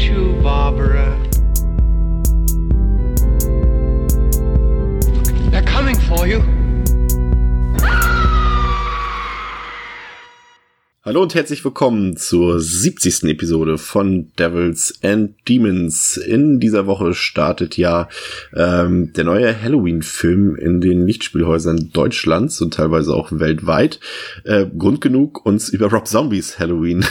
you, Barbara. Hallo und herzlich willkommen zur 70. Episode von Devils and Demons. In dieser Woche startet ja ähm, der neue Halloween-Film in den Lichtspielhäusern Deutschlands und teilweise auch weltweit. Äh, Grund genug, uns über Rob Zombies Halloween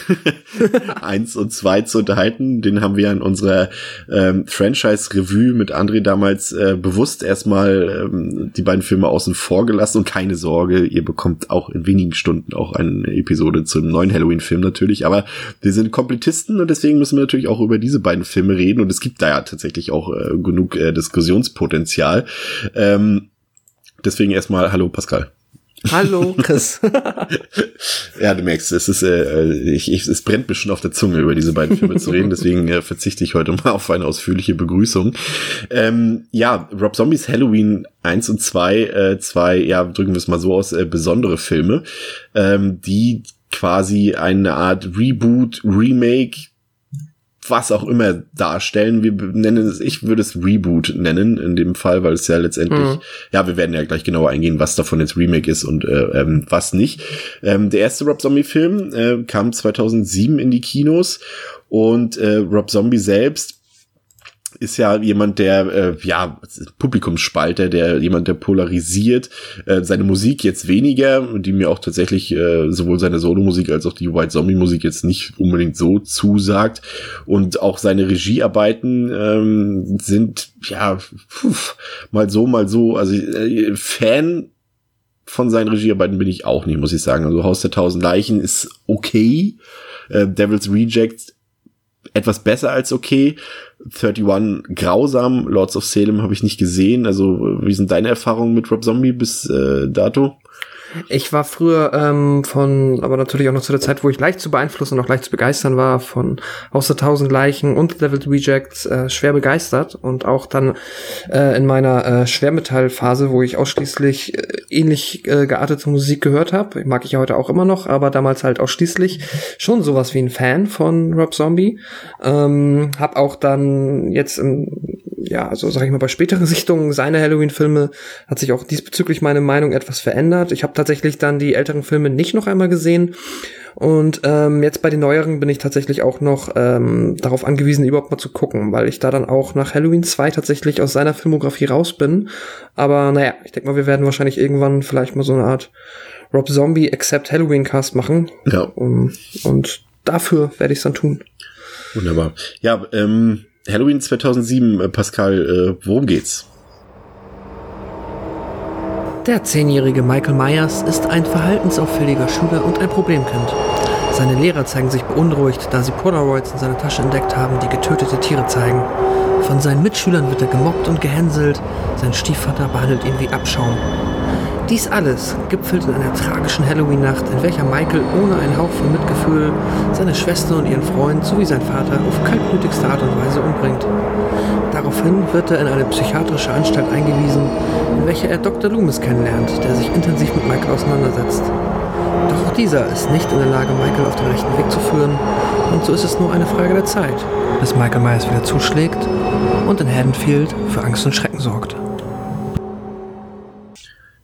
1 und 2 zu unterhalten. Den haben wir in unserer ähm, Franchise-Revue mit André damals äh, bewusst erstmal ähm, die beiden Filme außen vor gelassen. Und keine Sorge, ihr bekommt auch in wenigen Stunden auch eine Episode zu neuen Halloween-Film natürlich, aber wir sind Komplettisten und deswegen müssen wir natürlich auch über diese beiden Filme reden und es gibt da ja tatsächlich auch äh, genug äh, Diskussionspotenzial. Ähm, deswegen erstmal Hallo Pascal. Hallo, Chris. ja, du merkst, es ist, äh, ich, ich, es brennt mir schon auf der Zunge, über diese beiden Filme zu reden, deswegen äh, verzichte ich heute mal auf eine ausführliche Begrüßung. Ähm, ja, Rob Zombies Halloween 1 und 2, äh, zwei, ja, drücken wir es mal so aus, äh, besondere Filme, ähm, die quasi eine Art Reboot, Remake, was auch immer darstellen. Wir nennen es, ich würde es Reboot nennen in dem Fall, weil es ja letztendlich, mhm. ja, wir werden ja gleich genauer eingehen, was davon jetzt Remake ist und äh, ähm, was nicht. Ähm, der erste Rob Zombie Film äh, kam 2007 in die Kinos und äh, Rob Zombie selbst ist ja jemand, der, äh, ja, Publikumsspalter, der jemand, der polarisiert. Äh, seine Musik jetzt weniger, die mir auch tatsächlich äh, sowohl seine Solomusik als auch die White Zombie Musik jetzt nicht unbedingt so zusagt. Und auch seine Regiearbeiten ähm, sind, ja, pf, mal so, mal so. Also äh, Fan von seinen Regiearbeiten bin ich auch nicht, muss ich sagen. Also Haus der Tausend Leichen ist okay. Äh, Devil's Reject etwas besser als okay. 31 grausam, Lords of Salem habe ich nicht gesehen. Also wie sind deine Erfahrungen mit Rob Zombie bis äh, dato? Ich war früher ähm, von, aber natürlich auch noch zu der Zeit, wo ich leicht zu beeinflussen und auch leicht zu begeistern war, von Haus der Tausend Leichen und Devil's Rejects äh, schwer begeistert und auch dann äh, in meiner äh, Schwermetallphase, wo ich ausschließlich äh, ähnlich äh, geartete Musik gehört habe, mag ich ja heute auch immer noch, aber damals halt ausschließlich schon sowas wie ein Fan von Rob Zombie. Ähm, hab auch dann jetzt im ja, also sag ich mal, bei späteren Sichtungen seiner Halloween-Filme hat sich auch diesbezüglich meine Meinung etwas verändert. Ich habe tatsächlich dann die älteren Filme nicht noch einmal gesehen. Und ähm, jetzt bei den neueren bin ich tatsächlich auch noch ähm, darauf angewiesen, überhaupt mal zu gucken, weil ich da dann auch nach Halloween 2 tatsächlich aus seiner Filmografie raus bin. Aber naja, ich denke mal, wir werden wahrscheinlich irgendwann vielleicht mal so eine Art Rob Zombie Except Halloween Cast machen. Ja. Um, und dafür werde ich es dann tun. Wunderbar. Ja, ähm, Halloween 2007, äh, Pascal, äh, worum geht's? Der zehnjährige Michael Myers ist ein verhaltensauffälliger Schüler und ein Problemkind. Seine Lehrer zeigen sich beunruhigt, da sie Polaroids in seiner Tasche entdeckt haben, die getötete Tiere zeigen. Von seinen Mitschülern wird er gemobbt und gehänselt, sein Stiefvater behandelt ihn wie Abschaum. Dies alles gipfelt in einer tragischen Halloween-Nacht, in welcher Michael ohne einen Hauch von Mitgefühl seine Schwester und ihren Freund sowie sein Vater auf kaltblütigste Art und Weise umbringt. Daraufhin wird er in eine psychiatrische Anstalt eingewiesen, in welcher er Dr. Loomis kennenlernt, der sich intensiv mit Michael auseinandersetzt. Doch auch dieser ist nicht in der Lage, Michael auf den rechten Weg zu führen, und so ist es nur eine Frage der Zeit, bis Michael Myers wieder zuschlägt und in Haddonfield für Angst und Schrecken sorgt.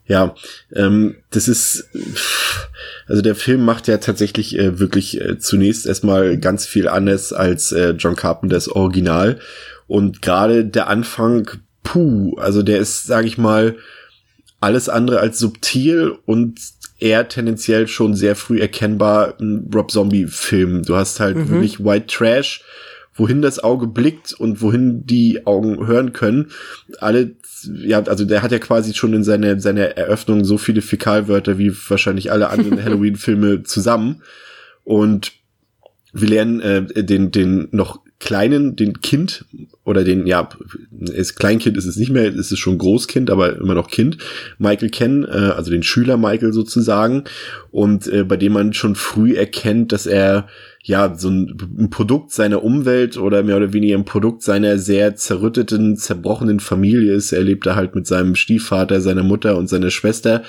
Ja, ähm, das ist, also der Film macht ja tatsächlich äh, wirklich äh, zunächst erstmal ganz viel anders als äh, John Carpenters Original. Und gerade der Anfang, puh, also der ist, sage ich mal, alles andere als subtil und eher tendenziell schon sehr früh erkennbar ein Rob Zombie-Film. Du hast halt mhm. wirklich White Trash, wohin das Auge blickt und wohin die Augen hören können. Alle ja, also der hat ja quasi schon in seiner seiner Eröffnung so viele Fäkalwörter wie wahrscheinlich alle anderen Halloween-Filme zusammen. Und wir lernen äh, den, den noch kleinen, den Kind oder den, ja, ist Kleinkind ist es nicht mehr, ist es schon Großkind, aber immer noch Kind, Michael kennen, äh, also den Schüler Michael sozusagen, und äh, bei dem man schon früh erkennt, dass er ja, so ein, ein, Produkt seiner Umwelt oder mehr oder weniger ein Produkt seiner sehr zerrütteten, zerbrochenen Familie ist. Er lebt da halt mit seinem Stiefvater, seiner Mutter und seiner Schwester.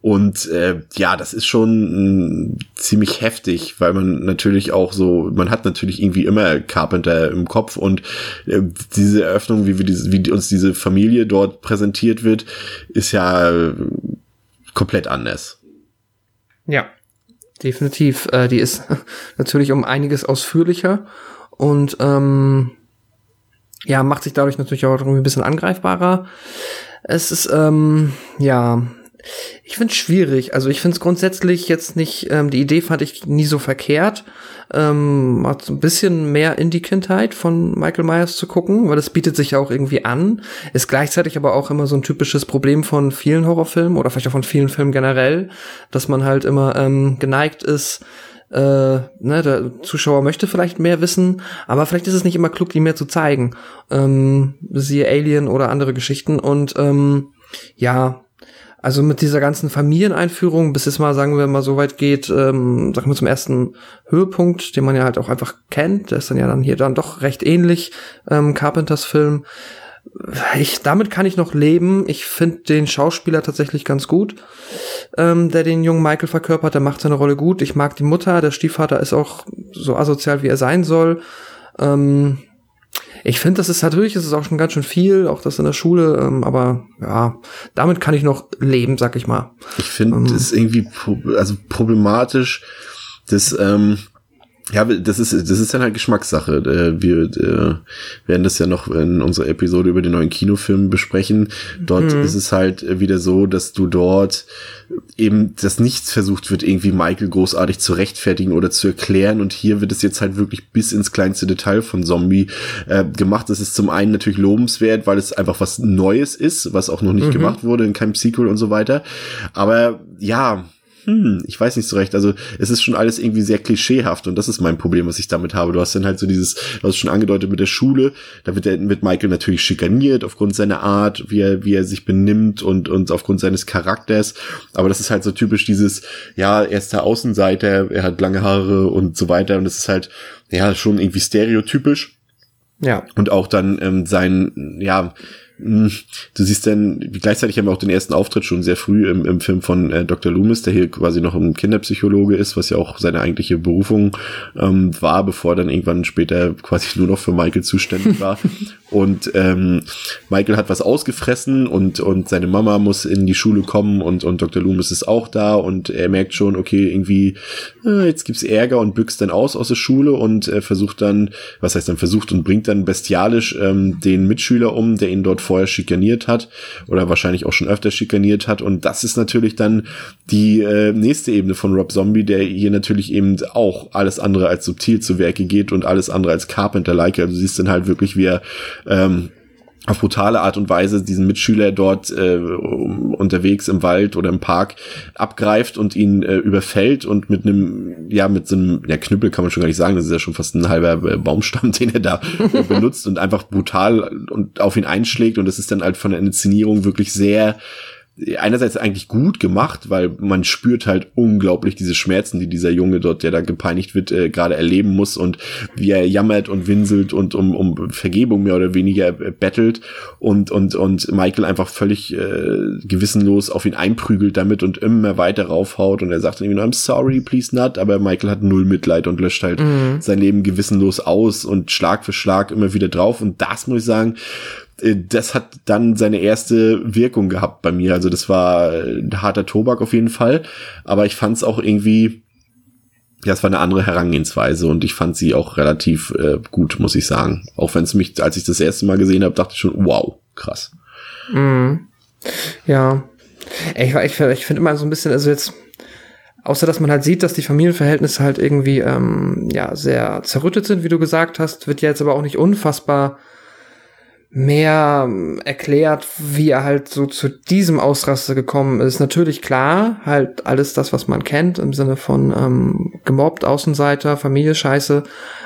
Und äh, ja, das ist schon äh, ziemlich heftig, weil man natürlich auch so, man hat natürlich irgendwie immer Carpenter im Kopf und äh, diese Eröffnung, wie wir diese, wie uns diese Familie dort präsentiert wird, ist ja äh, komplett anders. Ja, definitiv. Äh, die ist natürlich um einiges ausführlicher und ähm, ja, macht sich dadurch natürlich auch irgendwie ein bisschen angreifbarer. Es ist, ähm, ja, ich finde es schwierig. Also ich finde es grundsätzlich jetzt nicht, ähm, die Idee fand ich nie so verkehrt, ähm, so ein bisschen mehr in die Kindheit von Michael Myers zu gucken, weil das bietet sich ja auch irgendwie an. Ist gleichzeitig aber auch immer so ein typisches Problem von vielen Horrorfilmen oder vielleicht auch von vielen Filmen generell, dass man halt immer ähm, geneigt ist, äh, ne, der Zuschauer möchte vielleicht mehr wissen, aber vielleicht ist es nicht immer klug, die mehr zu zeigen. Ähm, siehe Alien oder andere Geschichten und ähm, ja, also mit dieser ganzen Familieneinführung, bis es mal, sagen wir mal, so weit geht, ähm, sagen wir zum ersten Höhepunkt, den man ja halt auch einfach kennt, der ist dann ja dann hier dann doch recht ähnlich, ähm, Carpenters Film. Ich, damit kann ich noch leben. Ich finde den Schauspieler tatsächlich ganz gut, ähm, der den jungen Michael verkörpert. Der macht seine Rolle gut. Ich mag die Mutter. Der Stiefvater ist auch so asozial, wie er sein soll. Ähm, ich finde, das ist natürlich, es ist auch schon ganz schön viel, auch das in der Schule, ähm, aber ja, damit kann ich noch leben, sag ich mal. Ich finde ähm, ist irgendwie also problematisch, dass ähm, ja, das ist, das ist dann halt Geschmackssache. Äh, wir äh, werden das ja noch in unserer Episode über den neuen Kinofilm besprechen. Dort mhm. ist es halt wieder so, dass du dort eben, dass nichts versucht wird, irgendwie Michael großartig zu rechtfertigen oder zu erklären. Und hier wird es jetzt halt wirklich bis ins kleinste Detail von Zombie äh, gemacht. Das ist zum einen natürlich lobenswert, weil es einfach was Neues ist, was auch noch nicht mhm. gemacht wurde in keinem Sequel und so weiter. Aber ja, hm, ich weiß nicht so recht. Also es ist schon alles irgendwie sehr klischeehaft und das ist mein Problem, was ich damit habe. Du hast dann halt so dieses, du hast schon angedeutet mit der Schule, da wird, der, wird Michael natürlich schikaniert aufgrund seiner Art, wie er, wie er sich benimmt und, und aufgrund seines Charakters. Aber das ist halt so typisch dieses, ja, er ist der Außenseiter, er hat lange Haare und so weiter und das ist halt, ja, schon irgendwie stereotypisch. Ja. Und auch dann ähm, sein, ja, du siehst dann, gleichzeitig haben wir auch den ersten Auftritt schon sehr früh im, im Film von äh, Dr. Loomis, der hier quasi noch ein Kinderpsychologe ist, was ja auch seine eigentliche Berufung ähm, war, bevor dann irgendwann später quasi nur noch für Michael zuständig war. und ähm, Michael hat was ausgefressen und, und seine Mama muss in die Schule kommen und, und Dr. Loomis ist auch da und er merkt schon, okay, irgendwie, äh, jetzt gibt's Ärger und büxt dann aus aus der Schule und äh, versucht dann, was heißt dann versucht und bringt dann bestialisch ähm, den Mitschüler um, der ihn dort vorher schikaniert hat oder wahrscheinlich auch schon öfter schikaniert hat. Und das ist natürlich dann die äh, nächste Ebene von Rob Zombie, der hier natürlich eben auch alles andere als subtil zu Werke geht und alles andere als Carpenter-like. Also siehst dann halt wirklich, wie er ähm, auf brutale Art und Weise diesen Mitschüler dort äh, unterwegs im Wald oder im Park abgreift und ihn äh, überfällt und mit einem, ja, mit so einem, ja, Knüppel kann man schon gar nicht sagen, das ist ja schon fast ein halber äh, Baumstamm, den er da äh, benutzt und einfach brutal und auf ihn einschlägt und das ist dann halt von der Inszenierung wirklich sehr einerseits eigentlich gut gemacht, weil man spürt halt unglaublich diese Schmerzen, die dieser Junge dort, der da gepeinigt wird, äh, gerade erleben muss und wie er jammert und winselt und um, um Vergebung mehr oder weniger äh, bettelt und, und, und Michael einfach völlig äh, gewissenlos auf ihn einprügelt damit und immer weiter raufhaut und er sagt dann irgendwie, I'm sorry, please not, aber Michael hat null Mitleid und löscht halt mhm. sein Leben gewissenlos aus und Schlag für Schlag immer wieder drauf und das muss ich sagen, das hat dann seine erste Wirkung gehabt bei mir. Also das war ein harter Tobak auf jeden Fall. Aber ich fand es auch irgendwie, ja, es war eine andere Herangehensweise und ich fand sie auch relativ äh, gut, muss ich sagen. Auch wenn es mich, als ich das erste Mal gesehen habe, dachte ich schon, wow, krass. Mhm. Ja. Ich, ich, ich finde immer so ein bisschen, also jetzt, außer dass man halt sieht, dass die Familienverhältnisse halt irgendwie ähm, ja sehr zerrüttet sind, wie du gesagt hast, wird ja jetzt aber auch nicht unfassbar mehr ähm, erklärt, wie er halt so zu diesem Ausraster gekommen ist. Natürlich klar, halt alles das, was man kennt, im Sinne von ähm, gemobbt, Außenseiter, Familie scheiße,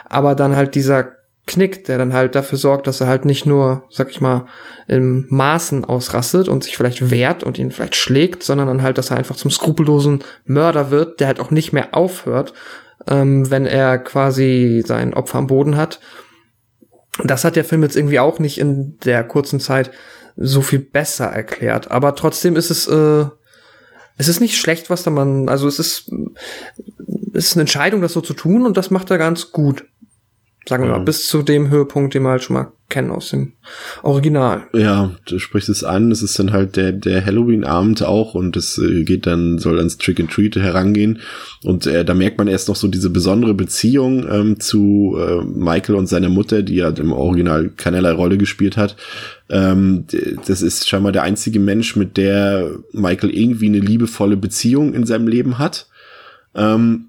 aber dann halt dieser Knick, der dann halt dafür sorgt, dass er halt nicht nur, sag ich mal, im Maßen ausrastet und sich vielleicht wehrt und ihn vielleicht schlägt, sondern dann halt, dass er einfach zum skrupellosen Mörder wird, der halt auch nicht mehr aufhört, ähm, wenn er quasi sein Opfer am Boden hat. Das hat der Film jetzt irgendwie auch nicht in der kurzen Zeit so viel besser erklärt. Aber trotzdem ist es, äh, es ist nicht schlecht, was da man, also es ist, es ist eine Entscheidung, das so zu tun und das macht er ganz gut. Sagen wir mal, bis zu dem Höhepunkt, den wir halt schon mal kennen aus dem Original. Ja, du sprichst es an, es ist dann halt der, der Halloween-Abend auch und es äh, geht dann, soll ans Trick and Treat herangehen und äh, da merkt man erst noch so diese besondere Beziehung ähm, zu äh, Michael und seiner Mutter, die ja im Original keinerlei Rolle gespielt hat. Ähm, das ist scheinbar der einzige Mensch, mit der Michael irgendwie eine liebevolle Beziehung in seinem Leben hat. Ähm,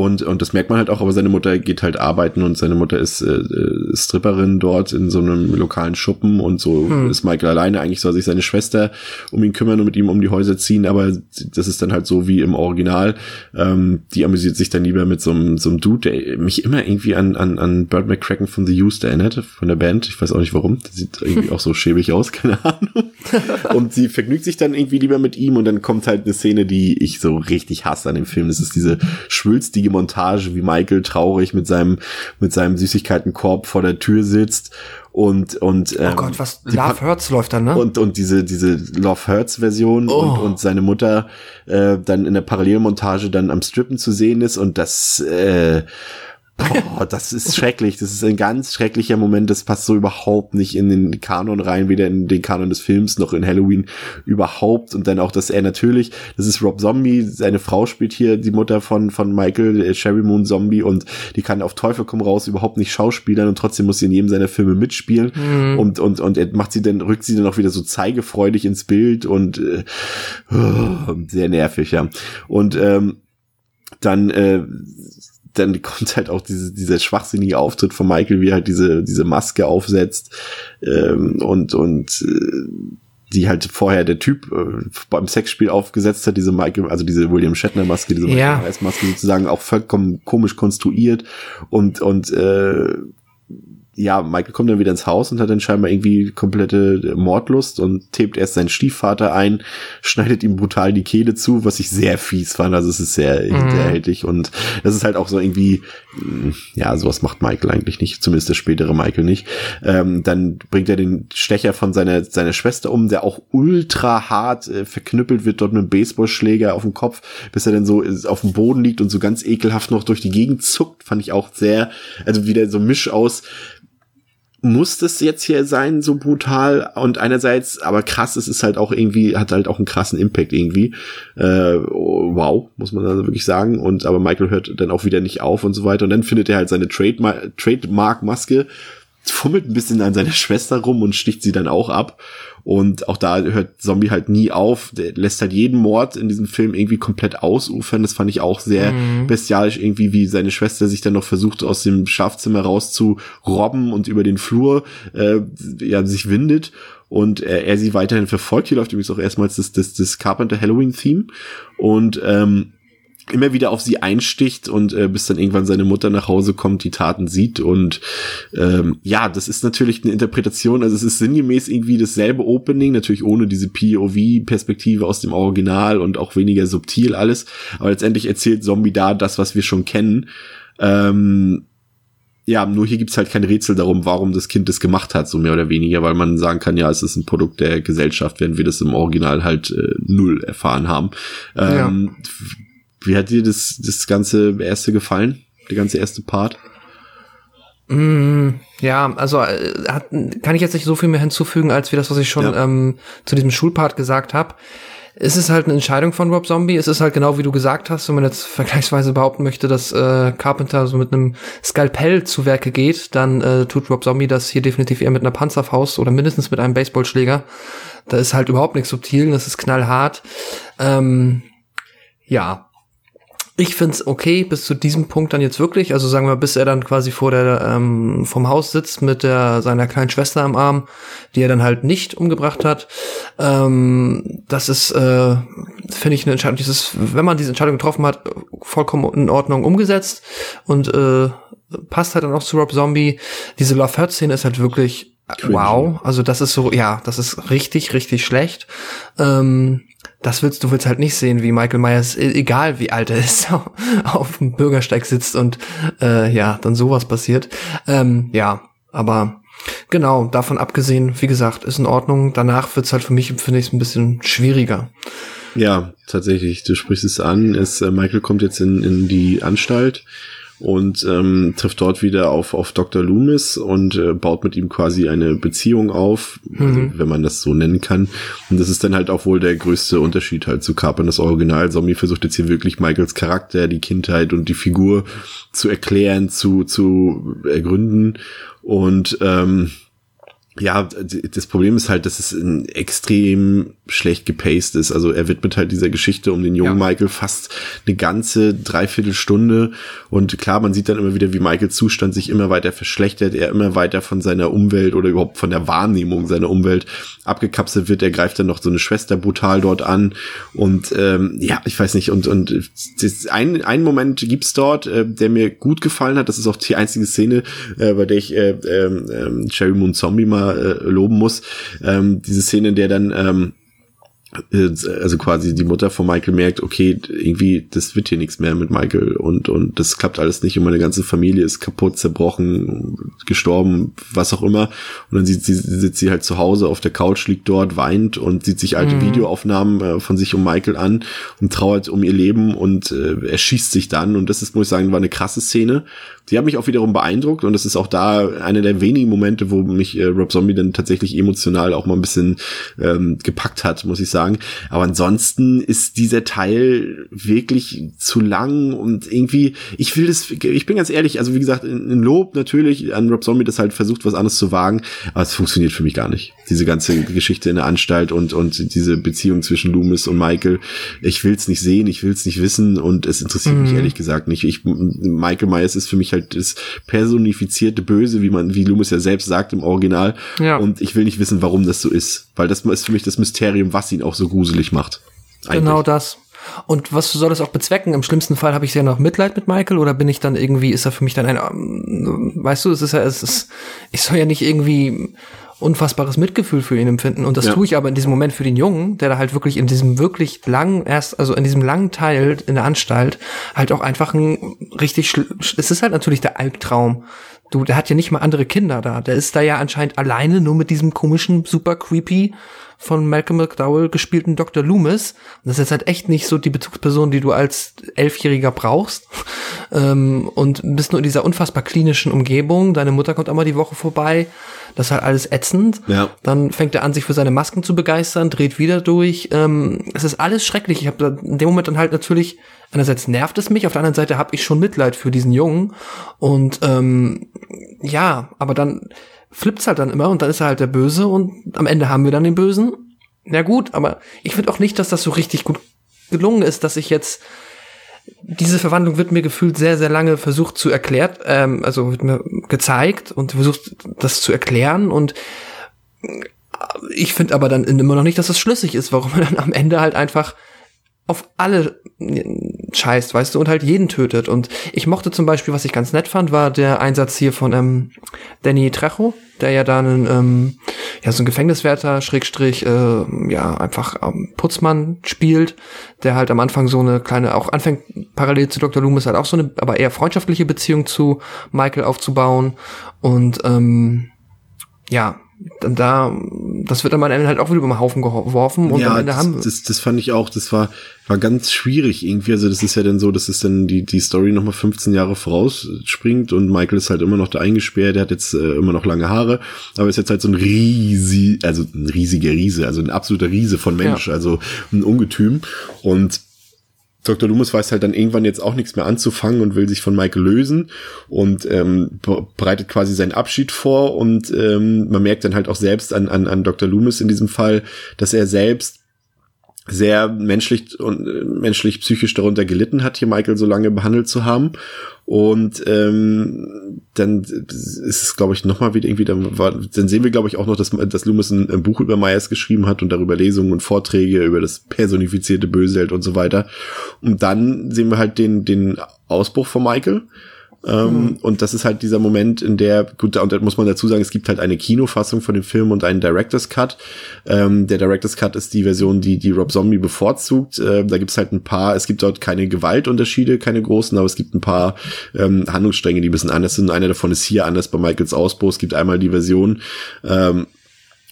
und, und das merkt man halt auch, aber seine Mutter geht halt arbeiten und seine Mutter ist äh, äh Stripperin dort in so einem lokalen Schuppen und so hm. ist Michael alleine. Eigentlich soll sich seine Schwester um ihn kümmern und mit ihm um die Häuser ziehen, aber das ist dann halt so wie im Original. Ähm, die amüsiert sich dann lieber mit so einem, so einem Dude, der mich immer irgendwie an, an, an Burt McCracken von The Used erinnert, von der Band. Ich weiß auch nicht warum. Der sieht irgendwie auch so schäbig aus, keine Ahnung. und sie vergnügt sich dann irgendwie lieber mit ihm und dann kommt halt eine Szene, die ich so richtig hasse an dem Film. Das ist diese schwülstige Montage, wie Michael traurig mit seinem, mit seinem Süßigkeitenkorb vor der Tür sitzt und und ähm, oh Gott, was Love Hurts läuft dann, ne? Und und diese diese Love Hurts Version oh. und und seine Mutter äh, dann in der Parallelmontage dann am Strippen zu sehen ist und das äh, Boah, das ist schrecklich. Das ist ein ganz schrecklicher Moment. Das passt so überhaupt nicht in den Kanon rein, weder in den Kanon des Films noch in Halloween überhaupt. Und dann auch, dass er natürlich, das ist Rob Zombie, seine Frau spielt hier die Mutter von, von Michael, äh, Sherry Moon Zombie und die kann auf Teufel komm raus überhaupt nicht schauspielern und trotzdem muss sie in jedem seiner Filme mitspielen. Mhm. Und, und, und er macht sie dann, rückt sie dann auch wieder so zeigefreudig ins Bild und äh, oh, sehr nervig, ja. Und ähm, dann äh, dann kommt halt auch diese, dieser schwachsinnige Auftritt von Michael, wie er halt diese, diese Maske aufsetzt ähm, und, und äh, die halt vorher der Typ äh, beim Sexspiel aufgesetzt hat, diese Michael, also diese William Shatner Maske, diese Michael ja. Maske sozusagen auch vollkommen komisch konstruiert und und äh, ja, Michael kommt dann wieder ins Haus und hat dann scheinbar irgendwie komplette Mordlust und tebt erst seinen Stiefvater ein, schneidet ihm brutal die Kehle zu, was ich sehr fies fand. Also es ist sehr mhm. hinterhältig und das ist halt auch so irgendwie, mm, ja, sowas macht Michael eigentlich nicht, zumindest der spätere Michael nicht. Ähm, dann bringt er den Stecher von seiner, seiner Schwester um, der auch ultra hart äh, verknüppelt wird dort mit einem Baseballschläger auf dem Kopf, bis er dann so auf dem Boden liegt und so ganz ekelhaft noch durch die Gegend zuckt, fand ich auch sehr, also wieder so Misch aus, muss das jetzt hier sein, so brutal und einerseits, aber krass, es ist halt auch irgendwie, hat halt auch einen krassen Impact irgendwie. Äh, wow, muss man also wirklich sagen. Und aber Michael hört dann auch wieder nicht auf und so weiter. Und dann findet er halt seine Trademark-Maske, fummelt ein bisschen an seiner Schwester rum und sticht sie dann auch ab. Und auch da hört Zombie halt nie auf. Der lässt halt jeden Mord in diesem Film irgendwie komplett ausufern. Das fand ich auch sehr mhm. bestialisch, irgendwie, wie seine Schwester sich dann noch versucht, aus dem Schlafzimmer rauszurobben und über den Flur äh, ja, sich windet und äh, er sie weiterhin verfolgt. Hier läuft übrigens auch erstmals das, das, das Carpenter Halloween Theme und ähm, immer wieder auf sie einsticht und äh, bis dann irgendwann seine Mutter nach Hause kommt, die Taten sieht und ähm, ja, das ist natürlich eine Interpretation, also es ist sinngemäß irgendwie dasselbe Opening, natürlich ohne diese POV-Perspektive aus dem Original und auch weniger subtil alles, aber letztendlich erzählt Zombie da das, was wir schon kennen. Ähm, ja, nur hier gibt's halt kein Rätsel darum, warum das Kind das gemacht hat, so mehr oder weniger, weil man sagen kann, ja, es ist ein Produkt der Gesellschaft, während wir das im Original halt äh, null erfahren haben. Ähm, ja wie hat dir das, das ganze erste gefallen? Der ganze erste Part? Mm, ja, also äh, hat, kann ich jetzt nicht so viel mehr hinzufügen, als wie das, was ich schon ja. ähm, zu diesem Schulpart gesagt habe. Es ist halt eine Entscheidung von Rob Zombie. Es ist halt genau wie du gesagt hast, wenn man jetzt vergleichsweise behaupten möchte, dass äh, Carpenter so mit einem Skalpell zu Werke geht, dann äh, tut Rob Zombie das hier definitiv eher mit einer Panzerfaust oder mindestens mit einem Baseballschläger. Da ist halt überhaupt nichts subtil, das ist knallhart. Ähm, ja, ich find's okay bis zu diesem Punkt dann jetzt wirklich. Also sagen wir, bis er dann quasi vor der ähm, vom Haus sitzt mit der seiner kleinen Schwester am Arm, die er dann halt nicht umgebracht hat. Ähm, das ist, äh, finde ich, eine Entscheidung. Dieses, wenn man diese Entscheidung getroffen hat, vollkommen in Ordnung umgesetzt und äh, passt halt dann auch zu Rob Zombie. Diese Love Hurt Szene ist halt wirklich Cringe. wow. Also das ist so, ja, das ist richtig, richtig schlecht. Ähm, das willst du willst halt nicht sehen, wie Michael Myers, e-, egal wie alt er ist, auf dem Bürgersteig sitzt und äh, ja, dann sowas passiert. Ähm, ja, aber genau, davon abgesehen, wie gesagt, ist in Ordnung. Danach wird's halt für mich, finde ich, ein bisschen schwieriger. Ja, tatsächlich, du sprichst es an. Es, äh, Michael kommt jetzt in, in die Anstalt und ähm, trifft dort wieder auf, auf Dr. Loomis und äh, baut mit ihm quasi eine Beziehung auf, also, mhm. wenn man das so nennen kann. Und das ist dann halt auch wohl der größte Unterschied halt zu Carpen. Das Original Zombie versucht jetzt hier wirklich Michaels Charakter, die Kindheit und die Figur zu erklären, zu, zu ergründen. Und ähm, ja, das Problem ist halt, dass es ein extrem schlecht gepaced ist. Also er widmet halt dieser Geschichte um den jungen ja. Michael fast eine ganze Dreiviertelstunde. Und klar, man sieht dann immer wieder, wie Michaels Zustand sich immer weiter verschlechtert, er immer weiter von seiner Umwelt oder überhaupt von der Wahrnehmung seiner Umwelt abgekapselt wird. Er greift dann noch so eine Schwester brutal dort an. Und ähm, ja, ich weiß nicht, und, und ein, einen Moment gibt's dort, äh, der mir gut gefallen hat. Das ist auch die einzige Szene, äh, bei der ich äh, äh, Cherry Moon Zombie mal äh, loben muss. Ähm, diese Szene, in der dann ähm, äh, also quasi die Mutter von Michael merkt, okay, irgendwie, das wird hier nichts mehr mit Michael und, und das klappt alles nicht und meine ganze Familie ist kaputt, zerbrochen, gestorben, was auch immer. Und dann sieht sie, sitzt sie halt zu Hause auf der Couch, liegt dort, weint und sieht sich alte mhm. Videoaufnahmen äh, von sich um Michael an und trauert um ihr Leben und äh, erschießt sich dann. Und das ist, muss ich sagen, war eine krasse Szene, die hat mich auch wiederum beeindruckt und das ist auch da einer der wenigen Momente, wo mich äh, Rob Zombie dann tatsächlich emotional auch mal ein bisschen ähm, gepackt hat, muss ich sagen. Aber ansonsten ist dieser Teil wirklich zu lang und irgendwie, ich will das, ich bin ganz ehrlich, also wie gesagt, ein Lob natürlich an Rob Zombie, das halt versucht, was anderes zu wagen, aber es funktioniert für mich gar nicht. Diese ganze Geschichte in der Anstalt und, und diese Beziehung zwischen Loomis und Michael. Ich will es nicht sehen, ich will es nicht wissen und es interessiert mhm. mich ehrlich gesagt nicht. Ich, Michael Myers ist für mich halt halt das personifizierte Böse, wie man, wie Loomis ja selbst sagt im Original. Ja. Und ich will nicht wissen, warum das so ist. Weil das ist für mich das Mysterium, was ihn auch so gruselig macht. Eigentlich. Genau das. Und was soll das auch bezwecken? Im schlimmsten Fall habe ich ja noch Mitleid mit Michael oder bin ich dann irgendwie, ist er für mich dann ein, ähm, weißt du, es ist ja, es ist, ich soll ja nicht irgendwie unfassbares Mitgefühl für ihn empfinden. Und das ja. tue ich aber in diesem Moment für den Jungen, der da halt wirklich in diesem wirklich langen, erst, also in diesem langen Teil in der Anstalt halt auch einfach ein richtig, es ist halt natürlich der Albtraum. Du, der hat ja nicht mal andere Kinder da. Der ist da ja anscheinend alleine nur mit diesem komischen, super creepy von Malcolm McDowell gespielten Dr. Loomis. Das ist jetzt halt echt nicht so die Bezugsperson, die du als Elfjähriger brauchst. Ähm, und bist nur in dieser unfassbar klinischen Umgebung. Deine Mutter kommt einmal die Woche vorbei. Das ist halt alles ätzend. Ja. Dann fängt er an, sich für seine Masken zu begeistern, dreht wieder durch. Ähm, es ist alles schrecklich. Ich habe in dem Moment dann halt natürlich, einerseits nervt es mich, auf der anderen Seite habe ich schon Mitleid für diesen Jungen. Und ähm, ja, aber dann flippt's halt dann immer und dann ist er halt der Böse und am Ende haben wir dann den Bösen. Na gut, aber ich finde auch nicht, dass das so richtig gut gelungen ist, dass ich jetzt diese Verwandlung wird mir gefühlt sehr, sehr lange versucht zu erklärt, ähm, also wird mir gezeigt und versucht das zu erklären und ich finde aber dann immer noch nicht, dass das schlüssig ist, warum er dann am Ende halt einfach auf alle scheißt, weißt du, und halt jeden tötet. Und ich mochte zum Beispiel, was ich ganz nett fand, war der Einsatz hier von ähm, Danny Trejo, der ja da einen, ähm, ja, so ein Gefängniswärter, Schrägstrich, äh, ja, einfach ähm, Putzmann spielt, der halt am Anfang so eine kleine, auch anfängt parallel zu Dr. Loomis halt auch so eine, aber eher freundschaftliche Beziehung zu Michael aufzubauen. Und ähm, ja, dann da, das wird dann am Ende halt auch wieder über den Haufen geworfen und ja, am Ende das, haben das, das fand ich auch, das war, war ganz schwierig irgendwie. Also das ist ja dann so, dass es dann die, die Story nochmal 15 Jahre vorausspringt und Michael ist halt immer noch da eingesperrt, der hat jetzt äh, immer noch lange Haare, aber ist jetzt halt so ein riesig, also ein riesiger Riese, also ein absoluter Riese von Mensch, ja. also ein Ungetüm und Dr. Loomis weiß halt dann irgendwann jetzt auch nichts mehr anzufangen und will sich von Michael lösen und ähm, bereitet quasi seinen Abschied vor und ähm, man merkt dann halt auch selbst an, an, an Dr. Loomis in diesem Fall, dass er selbst sehr menschlich und äh, menschlich psychisch darunter gelitten hat, hier Michael so lange behandelt zu haben. Und ähm, dann ist es, glaube ich, nochmal wieder irgendwie, dann, war, dann sehen wir, glaube ich, auch noch, dass, dass Loomis ein, ein, Buch über Myers geschrieben hat und darüber Lesungen und Vorträge über das personifizierte Böseheld und so weiter. Und dann sehen wir halt den, den Ausbruch von Michael Ähm, mhm. Und das ist halt dieser Moment, in der, gut, und da muss man dazu sagen, es gibt halt eine Kinofassung von dem Film und einen Director's Cut. Ähm, der Director's Cut ist die Version, die, die Rob Zombie bevorzugt. Äh, da gibt's halt ein paar, es gibt dort keine Gewaltunterschiede, keine großen, aber es gibt ein paar ähm, Handlungsstränge, die ein bisschen anders sind. Einer davon ist hier anders bei Michaels Ausbruch. Es gibt einmal die Version, ähm,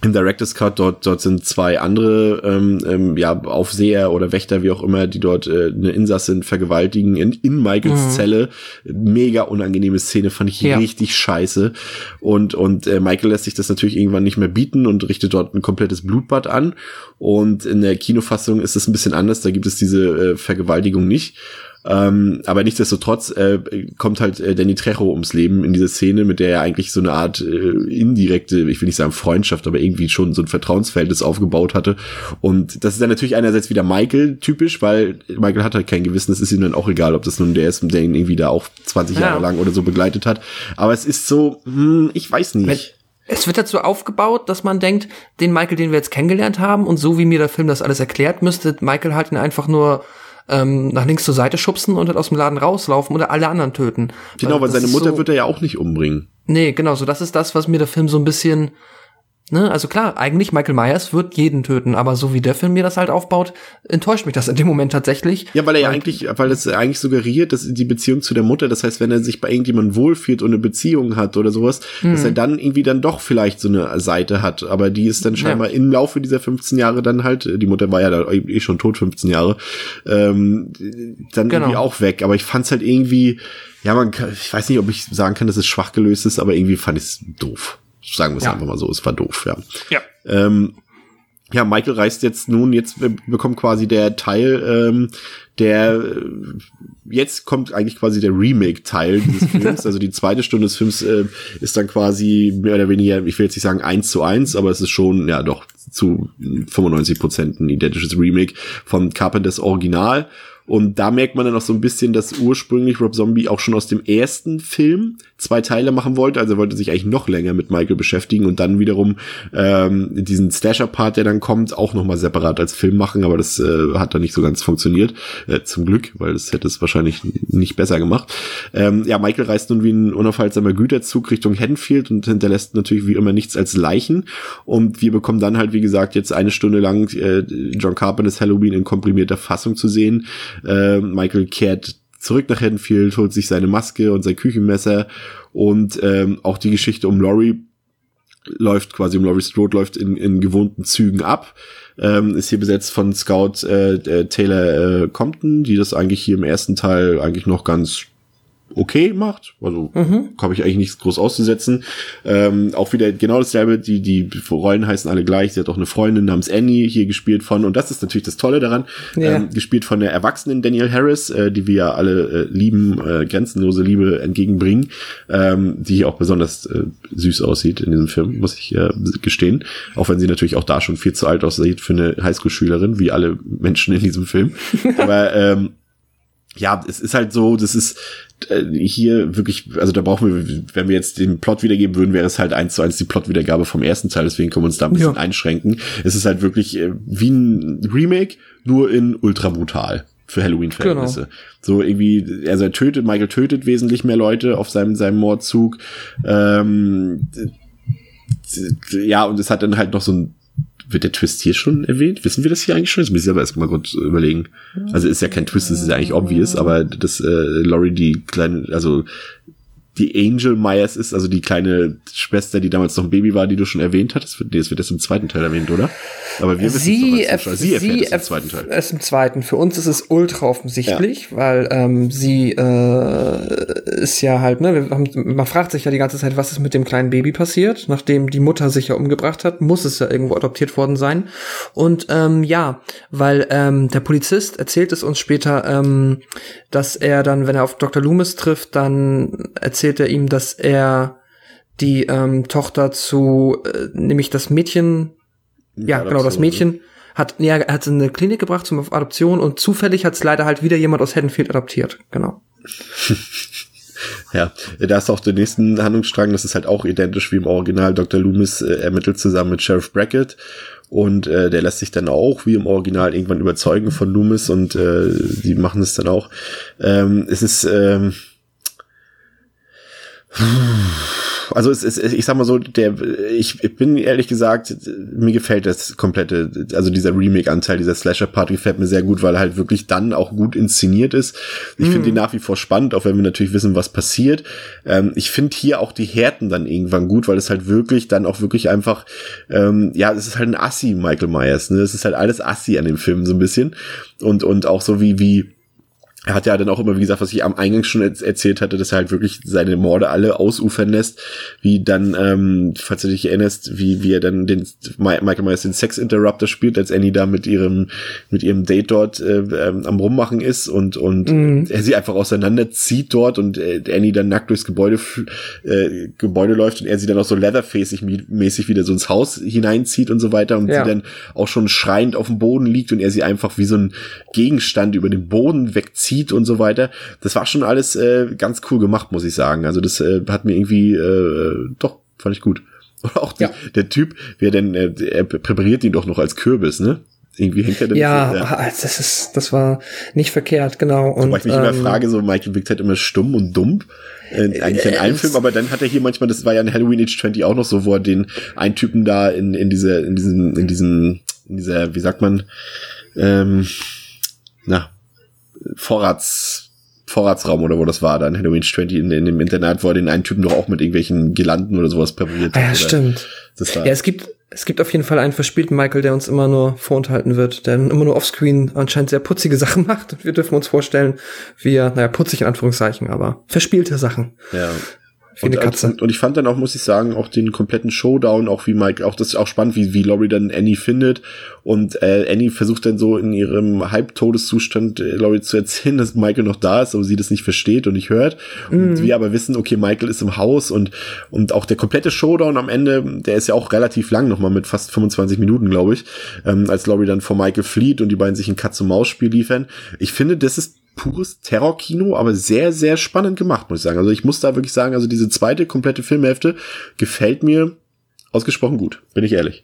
im Director's Cut, dort, dort sind zwei andere ähm, ähm, ja, Aufseher oder Wächter, wie auch immer, die dort äh, eine Insassin vergewaltigen in, in Michaels mhm. Zelle. Mega unangenehme Szene, fand ich ja. richtig scheiße. Und, und äh, Michael lässt sich das natürlich irgendwann nicht mehr bieten und richtet dort ein komplettes Blutbad an. Und in der Kinofassung ist es ein bisschen anders, da gibt es diese äh, Vergewaltigung nicht. Ähm, aber nichtsdestotrotz äh, kommt halt äh, Danny Trejo ums Leben in dieser Szene, mit der er eigentlich so eine Art äh, indirekte, ich will nicht sagen Freundschaft, aber irgendwie schon so ein Vertrauensverhältnis aufgebaut hatte. Und das ist dann natürlich einerseits wieder Michael typisch, weil Michael hat halt kein Gewissen. Es ist ihm dann auch egal, ob das nun der ist, der ihn irgendwie da auch 20 ja. Jahre lang oder so begleitet hat. Aber es ist so, hm, ich weiß nicht. Es wird dazu aufgebaut, dass man denkt, den Michael, den wir jetzt kennengelernt haben, und so wie mir der Film das alles erklärt, müsste Michael halt ihn einfach nur ähm, nach links zur Seite schubsen und halt aus dem Laden rauslaufen oder alle anderen töten. Genau, weil, weil seine Mutter so, wird er ja auch nicht umbringen. Nee, genau, so das ist das, was mir der Film so ein bisschen Ne, also klar, eigentlich Michael Myers wird jeden töten, aber so wie der Film mir das halt aufbaut, enttäuscht mich das in dem Moment tatsächlich. Ja, weil er ja eigentlich, weil es eigentlich suggeriert, dass die Beziehung zu der Mutter, das heißt, wenn er sich bei irgendjemandem wohlfühlt und eine Beziehung hat oder sowas, mhm. dass er dann irgendwie dann doch vielleicht so eine Seite hat, aber die ist dann scheinbar ja. im Laufe dieser 15 Jahre dann halt, die Mutter war ja da eh schon tot 15 Jahre, ähm, dann genau. irgendwie auch weg. Aber ich fand's halt irgendwie, ja, man kann, ich weiß nicht, ob ich sagen kann, dass es schwach gelöst ist, aber irgendwie fand ich es doof. Sagen wir es ja. einfach mal so, es war doof, ja. Ja. Ähm, ja, Michael reist jetzt nun, jetzt bekommt quasi der Teil, ähm, der jetzt kommt eigentlich quasi der Remake-Teil dieses Films. also die zweite Stunde des Films äh, ist dann quasi mehr oder weniger, ich will jetzt nicht sagen eins zu eins, aber es ist schon, ja doch, zu 95 Prozent ein identisches Remake von Carpenters Original. Und da merkt man dann auch so ein bisschen, dass ursprünglich Rob Zombie auch schon aus dem ersten Film zwei Teile machen wollte. Also er wollte sich eigentlich noch länger mit Michael beschäftigen und dann wiederum ähm, diesen Slasher-Part, der dann kommt, auch nochmal separat als Film machen. Aber das äh, hat dann nicht so ganz funktioniert. Äh, zum Glück, weil das hätte es wahrscheinlich nicht besser gemacht. Ähm, ja, Michael reist nun wie ein unaufhaltsamer Güterzug Richtung Haddonfield und hinterlässt natürlich wie immer nichts als Leichen. Und wir bekommen dann halt, wie gesagt, jetzt eine Stunde lang äh, John Carpenters Halloween in komprimierter Fassung zu sehen äh, Michael kehrt zurück nach Haddonfield, holt sich seine Maske und sein Küchenmesser und ähm, auch die Geschichte um Laurie läuft quasi um Laurie Strode läuft in, in gewohnten Zügen ab. Ähm, ist hier besetzt von Scout äh, Taylor äh, Compton, die das eigentlich hier im ersten Teil eigentlich noch ganz okay macht. Also mhm. habe ich eigentlich nichts groß auszusetzen. Ähm, auch wieder genau dasselbe, die, die Rollen heißen alle gleich. Sie hat auch eine Freundin namens Annie hier gespielt von, und das ist natürlich das Tolle daran, ja. ähm, gespielt von der erwachsenen Daniel Harris, äh, die wir ja alle äh, lieben, äh, grenzenlose Liebe entgegenbringen, ähm, die auch besonders äh, süß aussieht in diesem Film, muss ich äh, gestehen. Auch wenn sie natürlich auch da schon viel zu alt aussieht für eine Highschool-Schülerin, wie alle Menschen in diesem Film. Aber ähm, ja, es ist halt so, das ist hier wirklich, also da brauchen wir, wenn wir jetzt den Plot wiedergeben würden, wäre es halt eins zu eins die Plotwiedergabe vom ersten Teil, deswegen können wir uns da ein bisschen ja. einschränken. Es ist halt wirklich äh, wie ein Remake, nur in ultra brutal für Halloween-Verhältnisse. Genau. So irgendwie, also er tötet, Michael tötet wesentlich mehr Leute auf seinem, seinem Mordzug. Ähm, ja, und es hat dann halt noch so ein wird der Twist hier schon erwähnt? Wissen wir das hier eigentlich schon? Das muss ich aber erstmal kurz überlegen. Also ist ja kein Twist, das ist ja eigentlich obvious, aber dass äh, Laurie die kleine, also die Angel Myers ist, also die kleine Schwester, die damals noch ein Baby war, die du schon erwähnt hattest. Nee, das wird erst im zweiten Teil erwähnt, oder? Aber wir sie, wissen sie erfährt sie es im zweiten Teil. Es im zweiten. Für uns ist es ultra offensichtlich, ja. weil ähm, sie äh, ist ja halt, ne, haben, man fragt sich ja die ganze Zeit, was ist mit dem kleinen Baby passiert, nachdem die Mutter sich ja umgebracht hat, muss es ja irgendwo adoptiert worden sein. Und ähm, ja, weil ähm, der Polizist erzählt es uns später, ähm, dass er dann, wenn er auf Dr. Loomis trifft, dann erzählt erzählt er ihm, dass er die ähm, Tochter zu, äh, nämlich das Mädchen, ja, genau, das Mädchen hat, ja, er hat in eine Klinik gebracht zum Adoption und zufällig hat es leider halt wieder jemand aus Haddonfield adoptiert, genau. ja, da ist auch der nächsten Handlungsstrang, das ist halt auch identisch wie im Original. Dr. Loomis äh, ermittelt zusammen mit Sheriff Brackett und äh, der lässt sich dann auch wie im Original irgendwann überzeugen von Loomis und äh, die machen es dann auch. Ähm, es ist ähm, also es ist, ich sag mal so, der, ich, ich bin ehrlich gesagt, mir gefällt das komplette, also dieser Remake-Anteil, dieser Slasher-Part gefällt mir sehr gut, weil er halt wirklich dann auch gut inszeniert ist. Ich mhm. finde ihn nach wie vor spannend, auch wenn wir natürlich wissen, was passiert. Ähm, ich finde hier auch die Härten dann irgendwann gut, weil es halt wirklich dann auch wirklich einfach, ähm, ja, es ist halt ein Assi, Michael Myers, ne? Es ist halt alles Assi an dem Film so ein bisschen. Und, und auch so wie, wie, er hat ja dann auch immer, wie gesagt, was ich am Eingang schon erzählt hatte, dass er halt wirklich seine Morde alle ausufern lässt, wie dann, ähm, falls du dich erinnerst, wie, wie er dann den Michael Myers den Sex Interrupter spielt, als Annie da mit ihrem, mit ihrem Date dort äh, ähm, am Rummachen ist und, und mhm. er sie einfach auseinanderzieht dort und äh, Annie dann nackt durchs Gebäude, äh, Gebäude läuft und er sie dann auch so leatherfacig mäßig wieder so ins Haus hineinzieht und so weiter und ja. sie dann auch schon schreiend auf dem Boden liegt und er sie einfach wie so ein Gegenstand über den Boden wegzieht zieht und so weiter. Das war schon alles äh, ganz cool gemacht, muss ich sagen. Also das äh, hat mir irgendwie äh, doch fand ich gut. Und auch die, ja. der Typ, wer denn äh, er präpariert ihn doch noch als Kürbis, ne? Irgendwie hängt er ja, so, ja, das ist, das war nicht verkehrt, genau. Und, Wobei ich mich ähm, immer frage, so Michael wirkt halt immer stumm und dumm. Äh, eigentlich in äh, einem Film, aber dann hat er hier manchmal, das war ja in Halloween Age 20 auch noch so, wo er den einen Typen da in, in diese, in diesen, in diesen, in dieser, wie sagt man, ähm, na, Vorrats, Vorratsraum oder wo das war, dann Halloween 20 in, in dem Internat, wo er den einen Typen doch auch mit irgendwelchen Girlanden oder sowas präpariert hat. Ah, ja, stimmt. ja, es gibt, es gibt auf jeden Fall einen verspielten Michael, der uns immer nur vorenthalten wird, der immer nur offscreen anscheinend sehr putzige Sachen macht und wir dürfen uns vorstellen, wie er, naja, putzig in Anführungszeichen, aber verspielte Sachen. Ja. Wie eine Katze. Und, und, ich fand dann auch, muss ich sagen, auch den kompletten Showdown, auch wie Mike, auch das ist auch spannend, wie, wie Laurie dann Annie findet. Und äh, Annie versucht dann so in ihrem Halbtodeszustand äh, Laurie zu erzählen, dass Michael noch da ist, aber sie das nicht versteht und nicht hört. Und mhm. wir aber wissen, okay, Michael ist im Haus und, und auch der komplette Showdown am Ende, der ist ja auch relativ lang, nochmal mit fast 25 Minuten, glaube ich, ähm, als Laurie dann vor Michael flieht und die beiden sich ein Katz-und-Maus-Spiel liefern. Ich finde, das ist pures Terrorkino, aber sehr, sehr spannend gemacht, muss ich sagen. Also ich muss da wirklich sagen, also diese zweite komplette Filmhälfte gefällt mir ausgesprochen gut, bin ich ehrlich.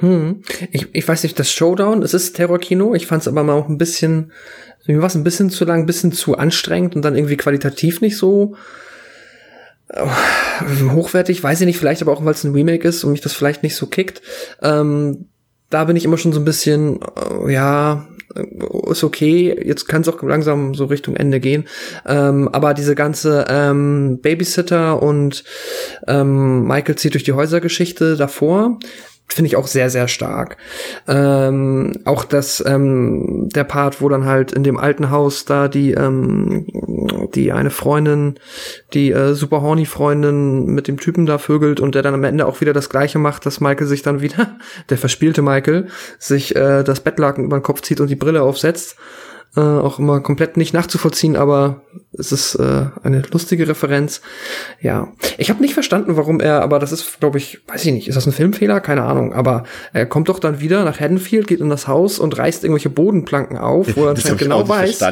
Hm. Ich, ich weiß nicht, das Showdown, es ist Terrorkino, ich fand es aber mal auch ein bisschen, mir war es ein bisschen zu lang, ein bisschen zu anstrengend und dann irgendwie qualitativ nicht so äh, hochwertig, weiß ich nicht, vielleicht aber auch, weil es ein Remake ist und mich das vielleicht nicht so kickt. Ähm, da bin ich immer schon so ein bisschen, äh, ja, ist okay, jetzt kann es auch langsam so Richtung Ende gehen. Ähm, aber diese ganze ähm, Babysitter und ähm, Michael zieht durch die Häusergeschichte davor, finde ich auch sehr, sehr stark. Ähm, auch das, ähm, der Part, wo dann halt in dem alten Haus da die, ähm, die eine Freundin, die äh, super horny Freundin mit dem Typen da vögelt und der dann am Ende auch wieder das gleiche macht, dass Michael sich dann wieder, der verspielte Michael, sich äh, das Bettlaken über den Kopf zieht und die Brille aufsetzt äh, auch immer komplett nicht nachzuvollziehen, aber es ist äh, eine lustige Referenz. Ja, ich habe nicht verstanden, warum er, aber das ist, glaube ich, weiß ich nicht, ist das ein Filmfehler? Keine Ahnung, aber er kommt doch dann wieder nach Haddonfield, geht in das Haus und reißt irgendwelche Bodenplanken auf, wo er anscheinend genau weiß,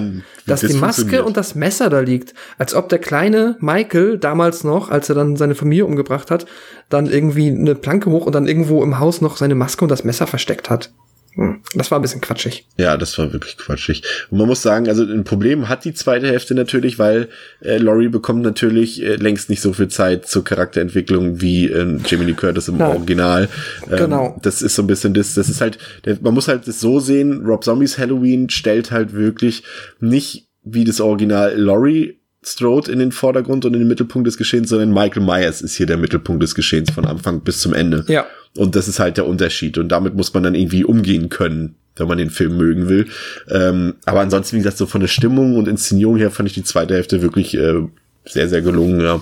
dass die Maske und das Messer da liegt. Als ob der kleine Michael damals noch, als er dann seine Familie umgebracht hat, dann irgendwie eine Planke hoch und dann irgendwo im Haus noch seine Maske und das Messer versteckt hat. Hm, das war ein bisschen quatschig. Ja, das war wirklich quatschig. Und man muss sagen, also ein Problem hat die zweite Hälfte natürlich, weil äh, Laurie bekommt natürlich äh, längst nicht so viel Zeit zur Charakterentwicklung wie äh, Jamie Lee Curtis im ja. Original. Ähm, genau. Das ist so ein bisschen das, das ist halt, der, man muss halt das so sehen, Rob Zombies Halloween stellt halt wirklich nicht wie das Original Laurie Strode in den Vordergrund und in den Mittelpunkt des Geschehens, sondern Michael Myers ist hier der Mittelpunkt des Geschehens von Anfang bis zum Ende. Ja. Und das ist halt der Unterschied. Und damit muss man dann irgendwie umgehen können, wenn man den Film mögen will. Ähm, aber ansonsten, wie gesagt, so von der Stimmung und Inszenierung her fand ich die zweite Hälfte wirklich äh, sehr, sehr gelungen, ja.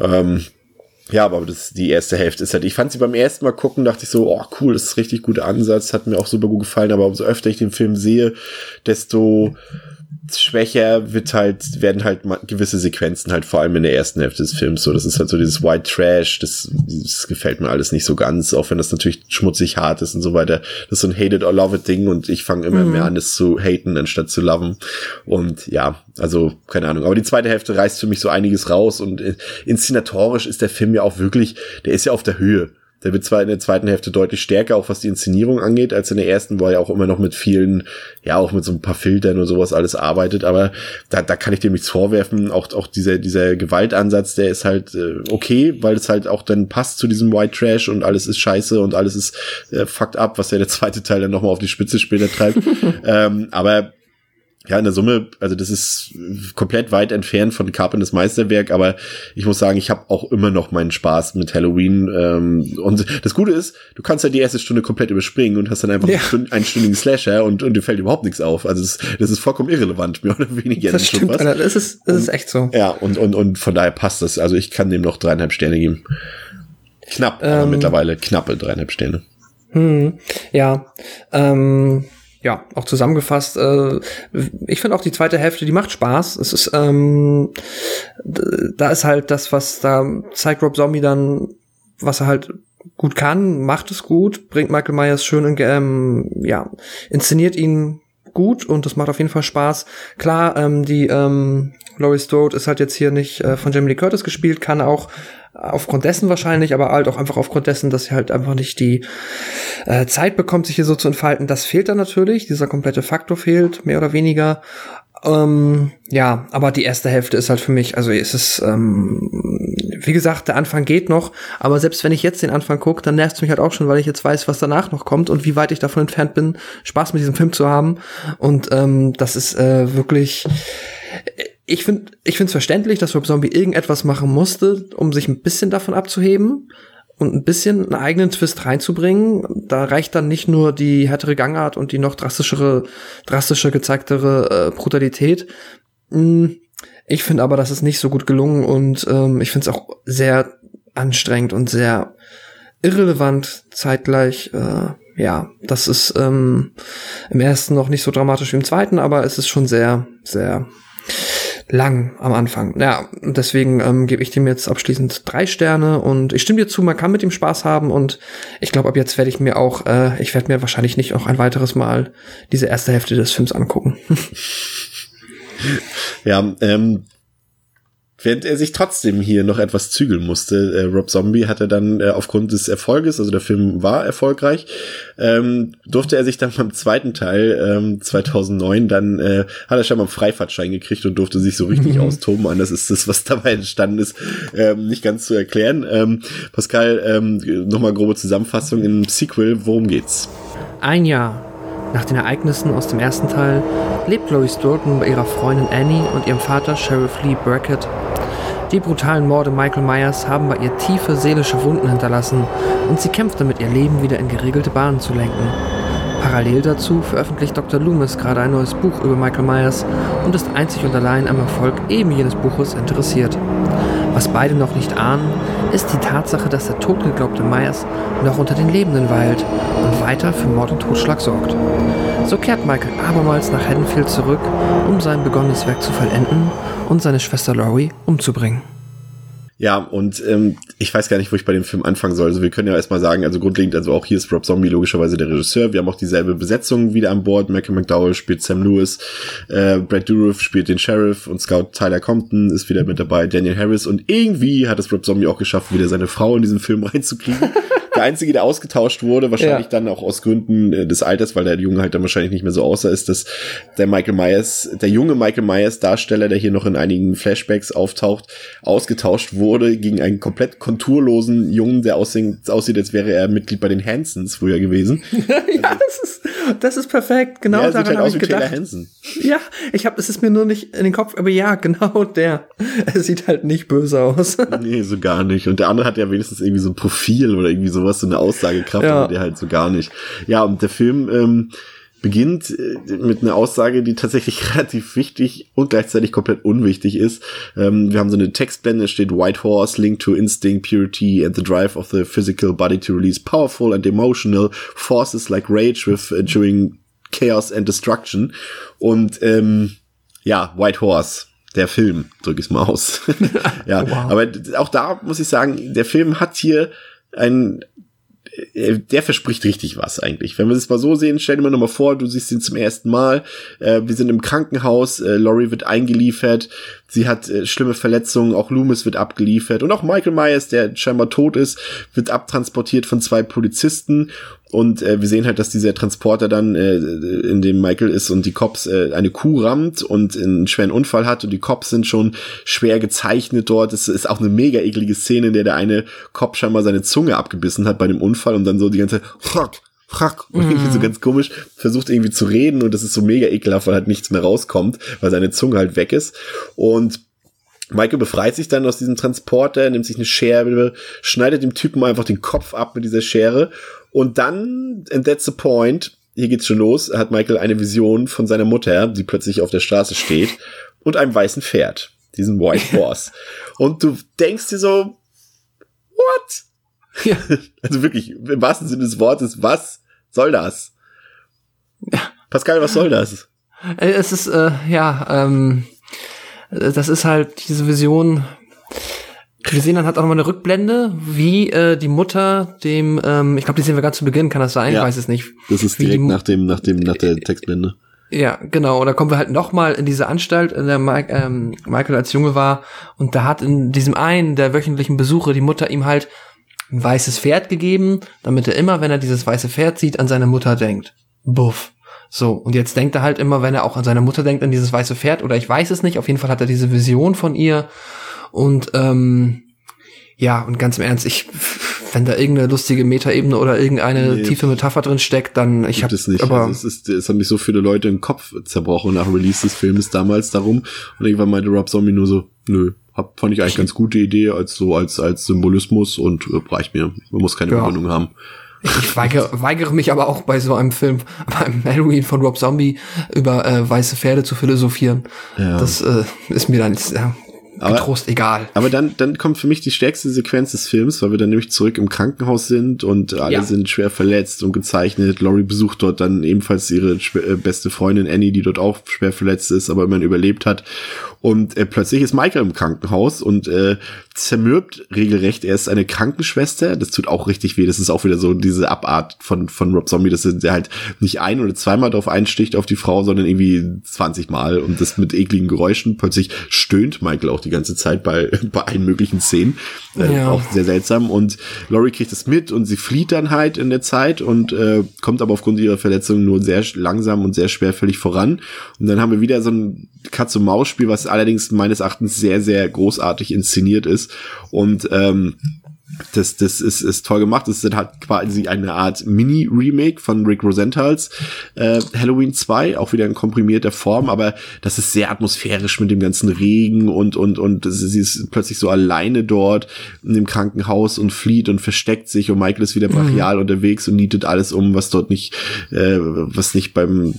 Ähm, ja, aber das, die erste Hälfte ist halt, ich fand sie beim ersten Mal gucken, dachte ich so, oh cool, das ist ein richtig guter Ansatz, hat mir auch super gut gefallen, aber umso öfter ich den Film sehe, desto schwächer wird halt, werden halt gewisse Sequenzen halt vor allem in der ersten Hälfte des Films so. Das ist halt so dieses White Trash, das, das gefällt mir alles nicht so ganz, auch wenn das natürlich schmutzig hart ist und so weiter. Das ist so ein Hate it or love it Ding und ich fange immer mhm. mehr an, es zu haten, anstatt zu loven. Und ja, also, keine Ahnung. Aber die zweite Hälfte reißt für mich so einiges raus und äh, inszenatorisch ist der Film ja auch wirklich, der ist ja auf der Höhe Der wird zwar in der zweiten Hälfte deutlich stärker, auch was die Inszenierung angeht, als in der ersten, wo er ja auch immer noch mit vielen, ja, auch mit so ein paar Filtern und sowas alles arbeitet, aber da, da kann ich dem nichts vorwerfen. Auch, auch dieser, dieser Gewaltansatz, der ist halt äh, okay, weil es halt auch dann passt zu diesem White Trash und alles ist scheiße und alles ist äh, fucked up, was ja der zweite Teil dann nochmal auf die Spitze später treibt. ähm, aber ja, in der Summe, also das ist komplett weit entfernt von Carpenters Meisterwerk, aber ich muss sagen, ich habe auch immer noch meinen Spaß mit Halloween. Ähm, und das Gute ist, du kannst ja die erste Stunde komplett überspringen und hast dann einfach Ja. einen, stündigen Slasher und, und dir fällt überhaupt nichts auf. Also das, das ist vollkommen irrelevant, mehr oder weniger. Das stimmt. Alter, das ist, das ist echt so. Ja, und, und, und von daher passt das. Also ich kann dem noch dreieinhalb Sterne geben. Knapp, aber Ähm. mittlerweile knappe dreieinhalb Sterne. Hm, ja, ähm, ja, auch zusammengefasst, äh, ich finde auch die zweite Hälfte, die macht Spaß. Es ist, ähm, da ist halt das, was da zeigt Rob Zombie dann, was er halt gut kann, macht es gut, bringt Michael Myers schön in, ähm, ja, inszeniert ihn gut und das macht auf jeden Fall Spaß. Klar, ähm, die ähm, Laurie Strode ist halt jetzt hier nicht äh, von Jamie Lee Curtis gespielt, kann auch aufgrund dessen wahrscheinlich, aber halt auch einfach aufgrund dessen, dass sie halt einfach nicht die äh, Zeit bekommt, sich hier so zu entfalten. Das fehlt dann natürlich, dieser komplette Faktor fehlt, mehr oder weniger. Ähm, ja, aber die erste Hälfte ist halt für mich, also es ist, ähm, wie gesagt, der Anfang geht noch, aber selbst wenn ich jetzt den Anfang gucke, dann nervt es mich halt auch schon, weil ich jetzt weiß, was danach noch kommt und wie weit ich davon entfernt bin, Spaß mit diesem Film zu haben. Und ähm, das ist äh, wirklich, ich finde, ich finde es verständlich, dass Rob Zombie irgendetwas machen musste, um sich ein bisschen davon abzuheben und ein bisschen einen eigenen Twist reinzubringen. Da reicht dann nicht nur die härtere Gangart und die noch drastischere, drastischer gezeigtere äh, Brutalität. Mm, Ich finde aber, das ist nicht so gut gelungen und ähm, ich finde es auch sehr anstrengend und sehr irrelevant zeitgleich. Äh, ja, das ist ähm, im ersten noch nicht so dramatisch wie im zweiten, aber es ist schon sehr, sehr lang am Anfang. Ja, deswegen ähm, gebe ich dem jetzt abschließend drei Sterne und ich stimme dir zu, man kann mit ihm Spaß haben und ich glaube, ab jetzt werde ich mir auch, äh, ich werde mir wahrscheinlich nicht noch ein weiteres Mal diese erste Hälfte des Films angucken. Ja, ähm, während er sich trotzdem hier noch etwas zügeln musste, äh, Rob Zombie hatte dann äh, aufgrund des Erfolges, also der Film war erfolgreich, ähm, durfte er sich dann beim zweiten Teil ähm, 2009 dann äh, hat er schon mal einen Freifahrtschein gekriegt und durfte sich so richtig austoben. Anders ist das, was dabei entstanden ist, ähm, nicht ganz zu erklären. Ähm, Pascal, ähm, nochmal grobe Zusammenfassung im Sequel. Worum geht's? Ein Jahr nach den Ereignissen aus dem ersten Teil lebt Lois Dalton bei ihrer Freundin Annie und ihrem Vater Sheriff Lee Brackett. Die brutalen Morde Michael Myers haben bei ihr tiefe seelische Wunden hinterlassen und sie kämpft damit, ihr Leben wieder in geregelte Bahnen zu lenken. Parallel dazu veröffentlicht Dr. Loomis gerade ein neues Buch über Michael Myers und ist einzig und allein am Erfolg eben jenes Buches interessiert. Was beide noch nicht ahnen, ist die Tatsache, dass der totgeglaubte Myers noch unter den Lebenden weilt und weiter für Mord und Totschlag sorgt. So kehrt Michael abermals nach Haddonfield zurück, um sein begonnenes Werk zu vollenden und seine Schwester Laurie umzubringen. Ja, und ähm, ich weiß gar nicht, wo ich bei dem Film anfangen soll. Also wir können ja erstmal sagen, also grundlegend, also auch hier ist Rob Zombie logischerweise der Regisseur. Wir haben auch dieselbe Besetzung wieder an Bord. Malcolm McDowell spielt Sam Lewis, äh, Brad Dourif spielt den Sheriff und Scout Tyler Compton ist wieder mit dabei, Daniel Harris. Und irgendwie hat es Rob Zombie auch geschafft, wieder seine Frau in diesen Film reinzukriegen. Der einzige, der ausgetauscht wurde, wahrscheinlich Ja. dann auch aus Gründen äh, des Alters, weil der Junge halt dann wahrscheinlich nicht mehr so aussah, ist, dass der Michael Myers, der junge Michael Myers Darsteller, der hier noch in einigen Flashbacks auftaucht, ausgetauscht wurde gegen einen komplett konturlosen Jungen, der aussieht, aussieht als wäre er Mitglied bei den Hansons früher gewesen. ja, das ist, das ist perfekt. Genau ja, daran halt habe ich gedacht. Hansen. Ja, ich habe, es ist mir nur nicht in den Kopf, aber ja, genau der. Er sieht halt nicht böse aus. Nee, so gar nicht. Und der andere hat ja wenigstens irgendwie so ein Profil oder irgendwie sowas, so eine Aussagekraft, Ja. aber der halt so gar nicht. Ja, und der Film ähm, beginnt äh, mit einer Aussage, die tatsächlich relativ wichtig und gleichzeitig komplett unwichtig ist. Ähm, wir haben so eine Textblende, es steht White Horse, Link to Instinct, Purity and the Drive of the Physical Body to Release Powerful and Emotional Forces like Rage with enduring Chaos and Destruction. Und ähm, ja, White Horse, der Film, drück ich mal aus. ja, aber d- auch da muss ich sagen, der Film hat hier ein äh, der verspricht richtig was eigentlich. Wenn wir es mal so sehen, stell dir mal nochmal vor, du siehst ihn zum ersten Mal. Äh, wir sind im Krankenhaus, äh, Laurie wird eingeliefert, sie hat äh, schlimme Verletzungen, auch Loomis wird abgeliefert und auch Michael Myers, der scheinbar tot ist, wird abtransportiert von zwei Polizisten und äh, wir sehen halt, dass dieser Transporter dann, äh, in dem Michael ist und die Cops äh, eine Kuh rammt und einen schweren Unfall hat und die Cops sind schon schwer gezeichnet dort. Es ist auch eine mega eklige Szene, in der der eine Cop scheinbar seine Zunge abgebissen hat bei dem Unfall und dann so die ganze und irgendwie so ganz komisch versucht irgendwie zu reden und das ist so mega ekelhaft, weil halt nichts mehr rauskommt, weil seine Zunge halt weg ist. Und Michael befreit sich dann aus diesem Transporter, nimmt sich eine Schere, schneidet dem Typen einfach den Kopf ab mit dieser Schere und dann, and that's the point, hier geht's schon los, hat Michael eine Vision von seiner Mutter, die plötzlich auf der Straße steht und einem weißen Pferd, diesen White Horse. und du denkst dir so, what? Ja. Also wirklich, im wahrsten Sinne des Wortes, was soll das? Pascal, was soll das? Äh, es ist, äh, ja, ähm, das ist halt diese Vision. Wir sehen dann halt auch nochmal eine Rückblende, wie äh, die Mutter dem, ähm, ich glaube, die sehen wir ganz zu Beginn, kann das sein? Ja, ich weiß es nicht. Das ist direkt nach dem, nach dem, nach der Textblende. Ja, genau. Und da kommen wir halt nochmal in diese Anstalt, in der Mike, ähm, Michael als Junge war. Und da hat in diesem einen der wöchentlichen Besuche die Mutter ihm halt ein weißes Pferd gegeben, damit er immer, wenn er dieses weiße Pferd sieht, an seine Mutter denkt. Buff. So, und jetzt denkt er halt immer, wenn er auch an seine Mutter denkt, an dieses weiße Pferd, oder ich weiß es nicht, auf jeden Fall hat er diese Vision von ihr. Und ähm, ja, und ganz im Ernst, ich, wenn da irgendeine lustige Metaebene oder irgendeine nee, tiefe Metapher drin steckt, dann ich habe es nicht. Aber also es, ist, es haben mich so viele Leute den Kopf zerbrochen nach Release des Films damals darum. Und irgendwann meinte Rob Zombie nur so, nö, hab, fand ich eigentlich ganz gute Idee als so als als Symbolismus und äh, reicht mir. Man muss keine ja. Begründung haben. Ich weigere, weigere mich aber auch bei so einem Film, beim Halloween von Rob Zombie, über äh, weiße Pferde zu philosophieren. Ja. Das äh, ist mir dann ja, aber, Trost egal. Aber dann, dann kommt für mich die stärkste Sequenz des Films, weil wir dann nämlich zurück im Krankenhaus sind und alle ja. sind schwer verletzt und gezeichnet. Laurie besucht dort dann ebenfalls ihre äh, beste Freundin Annie, die dort auch schwer verletzt ist, aber immerhin überlebt hat. Und äh, plötzlich ist Michael im Krankenhaus und äh, zermürbt regelrecht. Er ist eine Krankenschwester. Das tut auch richtig weh. Das ist auch wieder so diese Abart von, von Rob Zombie, dass er halt nicht ein oder zweimal drauf einsticht auf die Frau, sondern irgendwie 20 Mal und das mit ekligen Geräuschen. Plötzlich stöhnt Michael auch die ganze Zeit bei, bei allen möglichen Szenen. Äh, ja. Auch sehr seltsam. Und Laurie kriegt es mit und sie flieht dann halt in der Zeit und äh, kommt aber aufgrund ihrer Verletzung nur sehr langsam und sehr schwerfällig voran. Und dann haben wir wieder so ein Katz-und-Maus-Spiel, was allerdings meines Erachtens sehr, sehr großartig inszeniert ist. Und ähm, das, das ist, ist toll gemacht. Das ist halt quasi eine Art Mini-Remake von Rick Rosenthal's äh, Halloween 2, auch wieder in komprimierter Form, aber das ist sehr atmosphärisch mit dem ganzen Regen und, und, und sie ist plötzlich so alleine dort in dem Krankenhaus und flieht und versteckt sich und Michael ist wieder brachial mhm. unterwegs und nietet alles um, was dort nicht, äh, was nicht beim,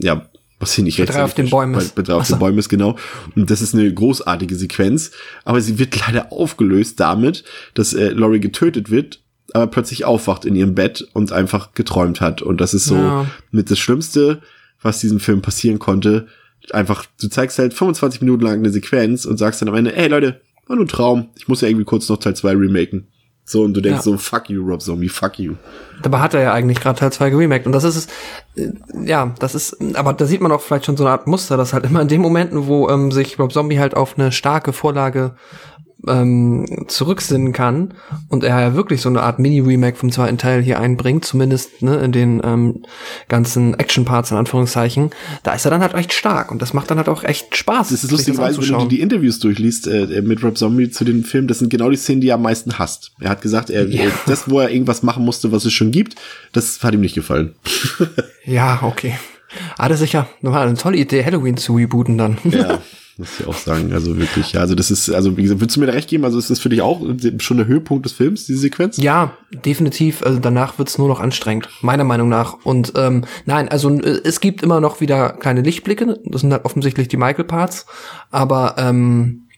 ja, was hier nicht recht auf den Bäumen ist. Bei, auf den Bäumen ist, genau. Und das ist eine großartige Sequenz, aber sie wird leider aufgelöst damit, dass äh, Laurie getötet wird, aber plötzlich aufwacht in ihrem Bett und einfach geträumt hat. Und das ist so ja. mit das Schlimmste, was diesem Film passieren konnte. Einfach, du zeigst halt 25 Minuten lang eine Sequenz und sagst dann am Ende, ey Leute, war nur ein Traum. Ich muss ja irgendwie kurz noch Teil 2 remaken. So, und du denkst ja. so, fuck you, Rob Zombie, fuck you. Dabei hat er ja eigentlich gerade Teil 2 geremaked. Und das ist, äh, ja, das ist, aber da sieht man auch vielleicht schon so eine Art Muster, dass halt immer in den Momenten, wo ähm, sich Rob Zombie halt auf eine starke Vorlage ähm, zurücksinnen kann und er ja wirklich so eine Art Mini-Remake vom zweiten Teil hier einbringt, zumindest ne, in den ähm, ganzen Action-Parts in Anführungszeichen, da ist er dann halt echt stark und das macht dann halt auch echt Spaß. Das ist lustig, weil wenn du die Interviews durchliest äh, mit Rob Zombie zu dem Film, das sind genau die Szenen, die er am meisten hasst. Er hat gesagt, er, ja. das, wo er irgendwas machen musste, was es schon gibt, das hat ihm nicht gefallen. ja, okay. Das ist sicher eine tolle Idee, Halloween zu rebooten dann. Ja. muss ich auch sagen. Also wirklich, ja, also das ist, also wie gesagt, würdest du mir da recht geben? Also ist das für dich auch schon der Höhepunkt des Films, diese Sequenz? Ja, definitiv. Also danach wird's nur noch anstrengend, meiner Meinung nach. Und ähm, nein, also äh, es gibt immer noch wieder kleine Lichtblicke. Das sind halt offensichtlich die Michael-Parts. Aber ähm,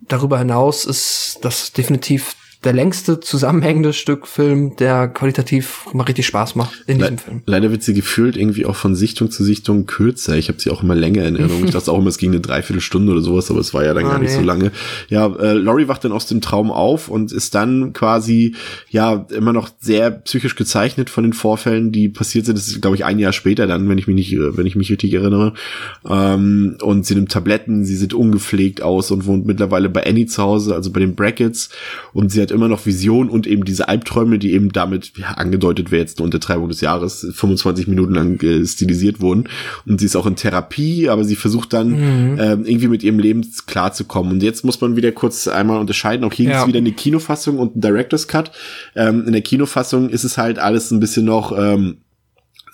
darüber hinaus ist das definitiv der längste zusammenhängende Stück Film, der qualitativ mal richtig Spaß macht in diesem Le Film. Leider wird sie gefühlt irgendwie auch von Sichtung zu Sichtung kürzer. Ich habe sie auch immer länger in Erinnerung. ich dachte auch immer, es ging eine Dreiviertelstunde oder sowas, aber es war ja dann ah, gar nicht nee. so lange. Ja, äh, Laurie wacht dann aus dem Traum auf und ist dann quasi ja immer noch sehr psychisch gezeichnet von den Vorfällen, die passiert sind. Das ist, glaube ich, ein Jahr später dann, wenn ich mich nicht, wenn ich mich richtig erinnere. Ähm, und sie nimmt Tabletten, sie sieht ungepflegt aus und wohnt mittlerweile bei Annie zu Hause, also bei den Brackets. Und sie hat immer noch Visionen und eben diese Albträume, die eben damit ja, angedeutet wäre jetzt eine Untertreibung des Jahres, 25 Minuten lang äh, stilisiert wurden. Und sie ist auch in Therapie, aber sie versucht dann mhm. ähm, irgendwie mit ihrem Leben klarzukommen. Und jetzt muss man wieder kurz einmal unterscheiden. Auch hier ja. ist wieder eine Kinofassung und ein Director's Cut. Ähm, in der Kinofassung ist es halt alles ein bisschen noch ähm,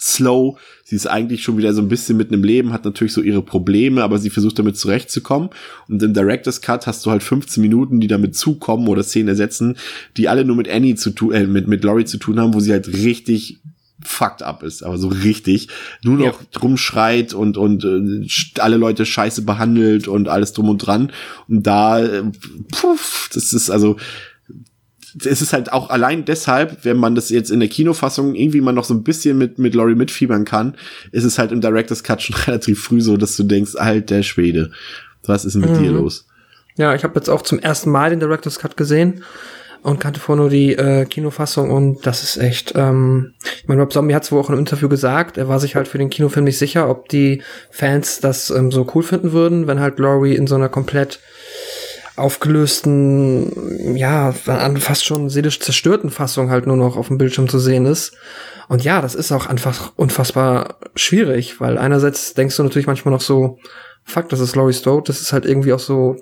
slow. Sie ist eigentlich schon wieder so ein bisschen mitten im Leben, hat natürlich so ihre Probleme, aber sie versucht damit zurechtzukommen. Und im Director's Cut hast du halt 15 Minuten, die damit zukommen oder Szenen ersetzen, die alle nur mit Annie zu tun, äh, mit, mit Laurie zu tun haben, wo sie halt richtig fucked up ist, aber so richtig, nur noch ja. rumschreit und und äh, alle Leute scheiße behandelt und alles drum und dran und da äh, puff, das ist also es ist halt auch allein deshalb, wenn man das jetzt in der Kinofassung irgendwie mal noch so ein bisschen mit, mit Laurie mitfiebern kann, ist es halt im Director's Cut schon relativ früh so, dass du denkst, halt, der Schwede, was ist denn mit mhm. dir los? Ja, ich habe jetzt auch zum ersten Mal den Director's Cut gesehen und kannte vorher nur die äh, Kinofassung und das ist echt, ähm, ich meine, Rob Zombie hat es wohl auch in einem Interview gesagt, er war sich halt für den Kinofilm nicht sicher, ob die Fans das ähm, so cool finden würden, wenn halt Laurie in so einer komplett aufgelösten, ja, fast schon seelisch zerstörten Fassung halt nur noch auf dem Bildschirm zu sehen ist. Und ja, das ist auch einfach unfassbar schwierig, weil einerseits denkst du natürlich manchmal noch so, fuck, das ist Laurie Strode, das ist halt irgendwie auch so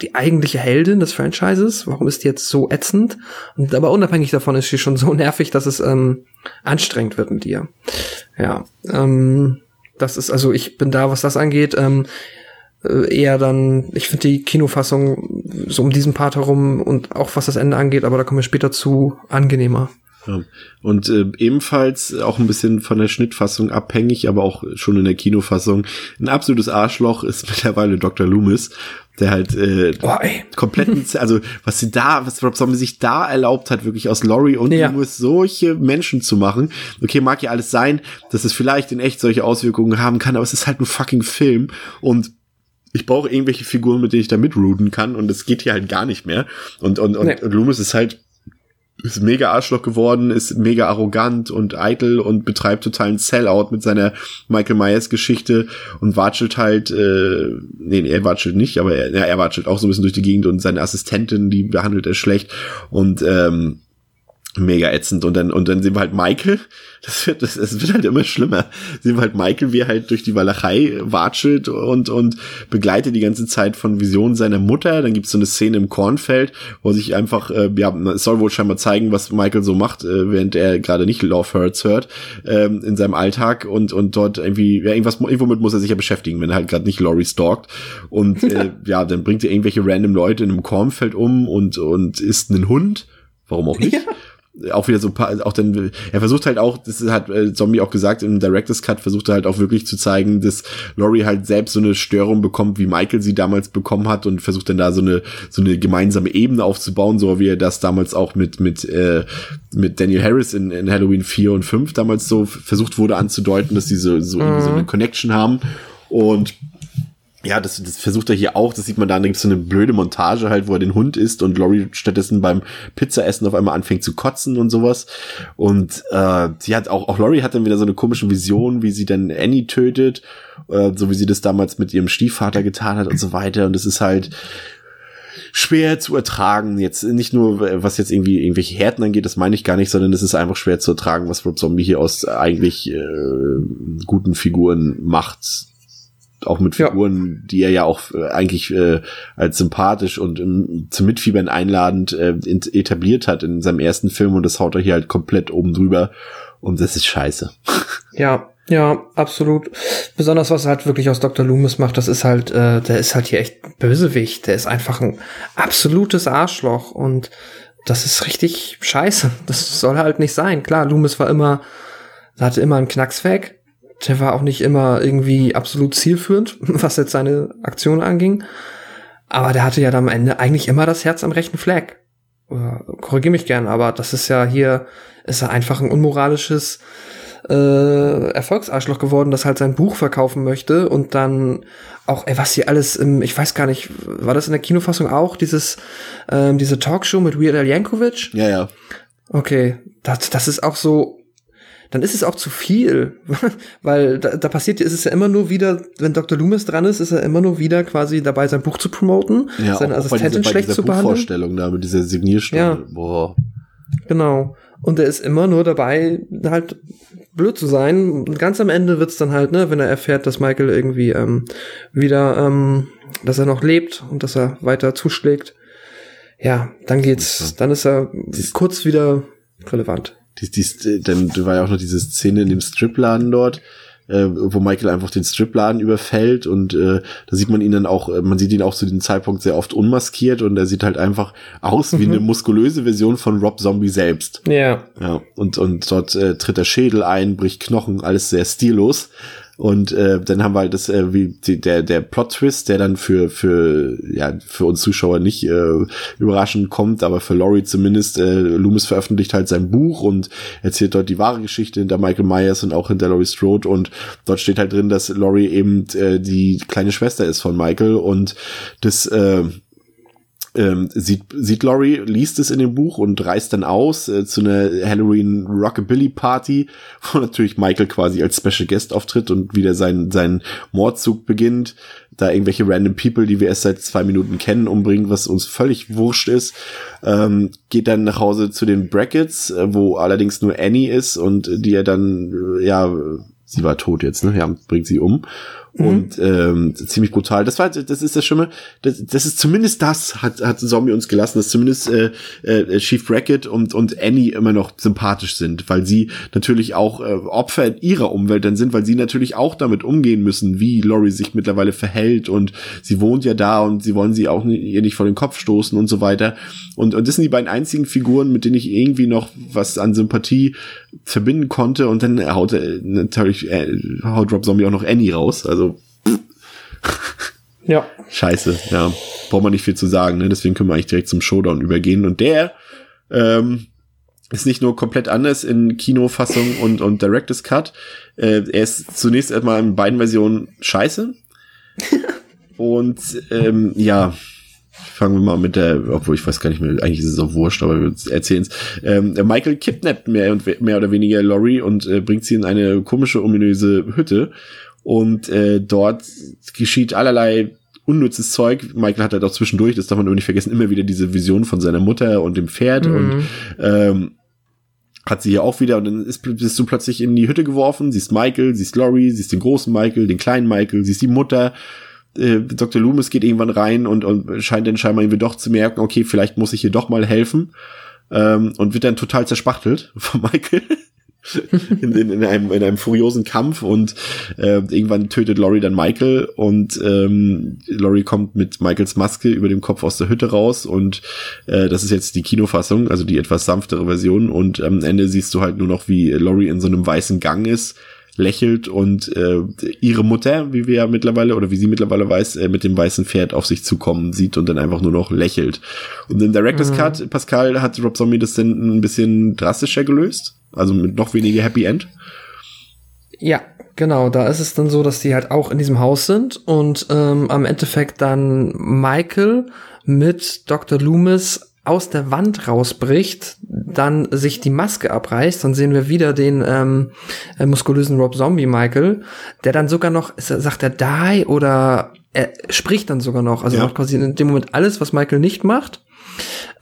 die eigentliche Heldin des Franchises. Warum ist die jetzt so ätzend? Und aber unabhängig davon ist sie schon so nervig, dass es ähm, anstrengend wird mit ihr. Ja, ähm, das ist also ich bin da, was das angeht. Ähm, äh, eher dann, ich finde die Kinofassung so um diesen Part herum und auch was das Ende angeht, aber da kommen wir später zu, angenehmer. Ja. Und äh, ebenfalls auch ein bisschen von der Schnittfassung abhängig, aber auch schon in der Kinofassung. Ein absolutes Arschloch ist mittlerweile Dr. Loomis, der halt äh, oh, kompletten, also was sie da, was Rob Zombie sich da erlaubt hat, wirklich aus Laurie und ja. Loomis solche Menschen zu machen. Okay, mag ja alles sein, dass es vielleicht in echt solche Auswirkungen haben kann, aber es ist halt ein fucking Film und ich brauche irgendwelche Figuren, mit denen ich da mitrooten kann und es geht hier halt gar nicht mehr. Und, und, und, nee. und Loomis ist halt ist mega Arschloch geworden, ist mega arrogant und eitel und betreibt totalen Sellout mit seiner Michael Myers Geschichte und watschelt halt, äh, nee, er watschelt nicht, aber er, ja, er watschelt auch so ein bisschen durch die Gegend und seine Assistentin, die behandelt er schlecht und ähm, mega ätzend. Und dann und dann sehen wir halt Michael. Das wird das, das wird halt immer schlimmer. Sehen wir halt Michael wie er halt durch die Walachei watschelt und und begleitet die ganze Zeit von Visionen seiner Mutter. Dann gibt's so eine Szene im Kornfeld wo sich einfach äh, ja es soll wohl scheinbar zeigen was Michael so macht äh, während er gerade nicht Love Hurts hört ähm, in seinem Alltag. Und und dort irgendwie ja irgendwas irgendwo mit muss er sich ja beschäftigen wenn er halt gerade nicht Laurie stalkt. Und äh, ja dann bringt er irgendwelche random Leute in einem Kornfeld um und und isst einen Hund. Warum auch nicht? Ja auch wieder so ein paar, auch dann, er versucht halt auch, das hat äh, Zombie auch gesagt, im Director's Cut versucht er halt auch wirklich zu zeigen, dass Laurie halt selbst so eine Störung bekommt, wie Michael sie damals bekommen hat und versucht dann da so eine, so eine gemeinsame Ebene aufzubauen, so wie er das damals auch mit, mit, äh, mit Daniel Harris in, in Halloween 4 und 5 damals so versucht wurde anzudeuten, dass die so, so, mhm. so eine Connection haben und ja, das, das versucht er hier auch. Das sieht man da, da gibt so eine blöde Montage halt, wo er den Hund isst und Laurie stattdessen beim Pizzaessen auf einmal anfängt zu kotzen und sowas. Und äh, sie hat auch, auch Laurie hat dann wieder so eine komische Vision, wie sie dann Annie tötet, äh, so wie sie das damals mit ihrem Stiefvater getan hat und so weiter. Und es ist halt schwer zu ertragen. Jetzt nicht nur, was jetzt irgendwie irgendwelche Härten angeht, das meine ich gar nicht, sondern es ist einfach schwer zu ertragen, was Rob Zombie hier aus eigentlich äh, guten Figuren macht auch mit Figuren, ja. die er ja auch äh, eigentlich äh, als sympathisch und ähm, zum Mitfiebern einladend äh, etabliert hat in seinem ersten Film und das haut er hier halt komplett oben drüber und das ist scheiße. Ja, ja, absolut. Besonders was er halt wirklich aus Dr. Loomis macht, das ist halt, äh, der ist halt hier echt Bösewicht. Der ist einfach ein absolutes Arschloch und das ist richtig scheiße. Das soll halt nicht sein. Klar, Loomis war immer, hatte immer einen Knacks weg der war auch nicht immer irgendwie absolut zielführend, was jetzt seine Aktion anging. Aber der hatte ja dann am Ende eigentlich immer das Herz am rechten Fleck. korrigiere mich gern, aber das ist ja hier, ist er einfach ein unmoralisches äh, Erfolgsarschloch geworden, das halt sein Buch verkaufen möchte und dann auch, ey, was hier alles im, ich weiß gar nicht, war das in der Kinofassung auch, dieses, ähm, diese Talkshow mit Weird Al Yankovic? Ja, ja. Okay, das, das ist auch so, dann ist es auch zu viel, weil da, da passiert, ist es ja immer nur wieder, wenn Dr. Loomis dran ist, ist er immer nur wieder quasi dabei, sein Buch zu promoten, ja, seine Assistentin dieser, schlecht zu behandeln. Vorstellung da mit dieser Signierstunde. Ja. Boah. Genau. Und er ist immer nur dabei, halt blöd zu sein. Und ganz am Ende wird's dann halt, ne, wenn er erfährt, dass Michael irgendwie ähm, wieder, ähm, dass er noch lebt und dass er weiter zuschlägt. Ja, dann geht's, dann ist er kurz wieder relevant. Dies, dies, dann war ja auch noch diese Szene in dem Stripladen dort, äh, wo Michael einfach den Stripladen überfällt und äh, da sieht man ihn dann auch, äh, man sieht ihn auch zu dem Zeitpunkt sehr oft unmaskiert und er sieht halt einfach aus wie mhm. eine muskulöse Version von Rob Zombie selbst. Ja. Ja, und, und dort äh, tritt der Schädel ein, bricht Knochen, alles sehr stillos. Und äh, dann haben wir halt das, äh, wie die, der, der Plot-Twist, der dann für, für, ja, für uns Zuschauer nicht äh, überraschend kommt, aber für Laurie zumindest, äh, Loomis veröffentlicht halt sein Buch und erzählt dort die wahre Geschichte hinter Michael Myers und auch hinter Laurie Strode. Und dort steht halt drin, dass Laurie eben äh, die kleine Schwester ist von Michael und das äh, ähm, sieht, sieht Laurie, liest es in dem Buch und reist dann aus äh, zu einer Halloween Rockabilly Party, wo natürlich Michael quasi als Special Guest auftritt und wieder sein, sein Mordzug beginnt, da irgendwelche random People, die wir erst seit zwei Minuten kennen, umbringen, was uns völlig wurscht ist, ähm, geht dann nach Hause zu den Brackets, äh, wo allerdings nur Annie ist und die er dann, äh, ja, sie war tot jetzt, ne, ja, bringt sie um Mhm. Und ähm, ziemlich brutal. Das war, das ist das Schlimme. Das, das ist zumindest das hat hat Zombie uns gelassen, dass zumindest äh, äh, Chief Brackett und und Annie immer noch sympathisch sind, weil sie natürlich auch äh, Opfer in ihrer Umwelt dann sind, weil sie natürlich auch damit umgehen müssen, wie Laurie sich mittlerweile verhält und sie wohnt ja da und sie wollen sie auch ihr nicht vor den Kopf stoßen und so weiter. Und und das sind die beiden einzigen Figuren, mit denen ich irgendwie noch was an Sympathie verbinden konnte. Und dann haut er natürlich äh, haut Rob Zombie auch noch Annie raus. Also ja. Scheiße, ja. Braucht man nicht viel zu sagen, ne? Deswegen können wir eigentlich direkt zum Showdown übergehen. Und der ähm, ist nicht nur komplett anders in Kinofassung und, und Director's Cut. Äh, er ist zunächst erstmal in beiden Versionen scheiße. und ähm, ja, fangen wir mal mit der, obwohl ich weiß gar nicht mehr, eigentlich ist es auch wurscht, aber wir erzählen es. Ähm, Michael kidnappt mehr und mehr oder weniger Laurie und äh, bringt sie in eine komische, ominöse Hütte. Und äh, dort geschieht allerlei unnützes Zeug. Michael hat halt auch zwischendurch, das darf man immer nicht vergessen, immer wieder diese Vision von seiner Mutter und dem Pferd mhm. und ähm, hat sie hier auch wieder und dann ist, bist du plötzlich in die Hütte geworfen, siehst Michael, siehst Laurie, siehst den großen Michael, den kleinen Michael, siehst die Mutter. Äh, Dr. Loomis geht irgendwann rein und, und scheint dann scheinbar irgendwie doch zu merken, okay, vielleicht muss ich hier doch mal helfen. Ähm, und wird dann total zerspachtelt von Michael in, in, in, einem, in einem furiosen Kampf und äh, irgendwann tötet Laurie dann Michael und ähm, Laurie kommt mit Michaels Maske über dem Kopf aus der Hütte raus und äh, das ist jetzt die Kinofassung, also die etwas sanftere Version und am Ende siehst du halt nur noch, wie Laurie in so einem weißen Gang ist lächelt und äh, ihre Mutter, wie wir ja mittlerweile oder wie sie mittlerweile weiß, äh, mit dem weißen Pferd auf sich zukommen sieht und dann einfach nur noch lächelt. Und im Director's mhm. Cut, Pascal, hat Rob Zombie das dann ein bisschen drastischer gelöst. Also mit noch weniger Happy End. Ja, genau. Da ist es dann so, dass die halt auch in diesem Haus sind und ähm, am Endeffekt dann Michael mit Dr. Loomis aus der Wand rausbricht, dann sich die Maske abreißt, dann sehen wir wieder den ähm, äh, muskulösen Rob Zombie Michael, der dann sogar noch, sagt er die oder er spricht dann sogar noch, also ja. macht quasi in dem Moment alles, was Michael nicht macht.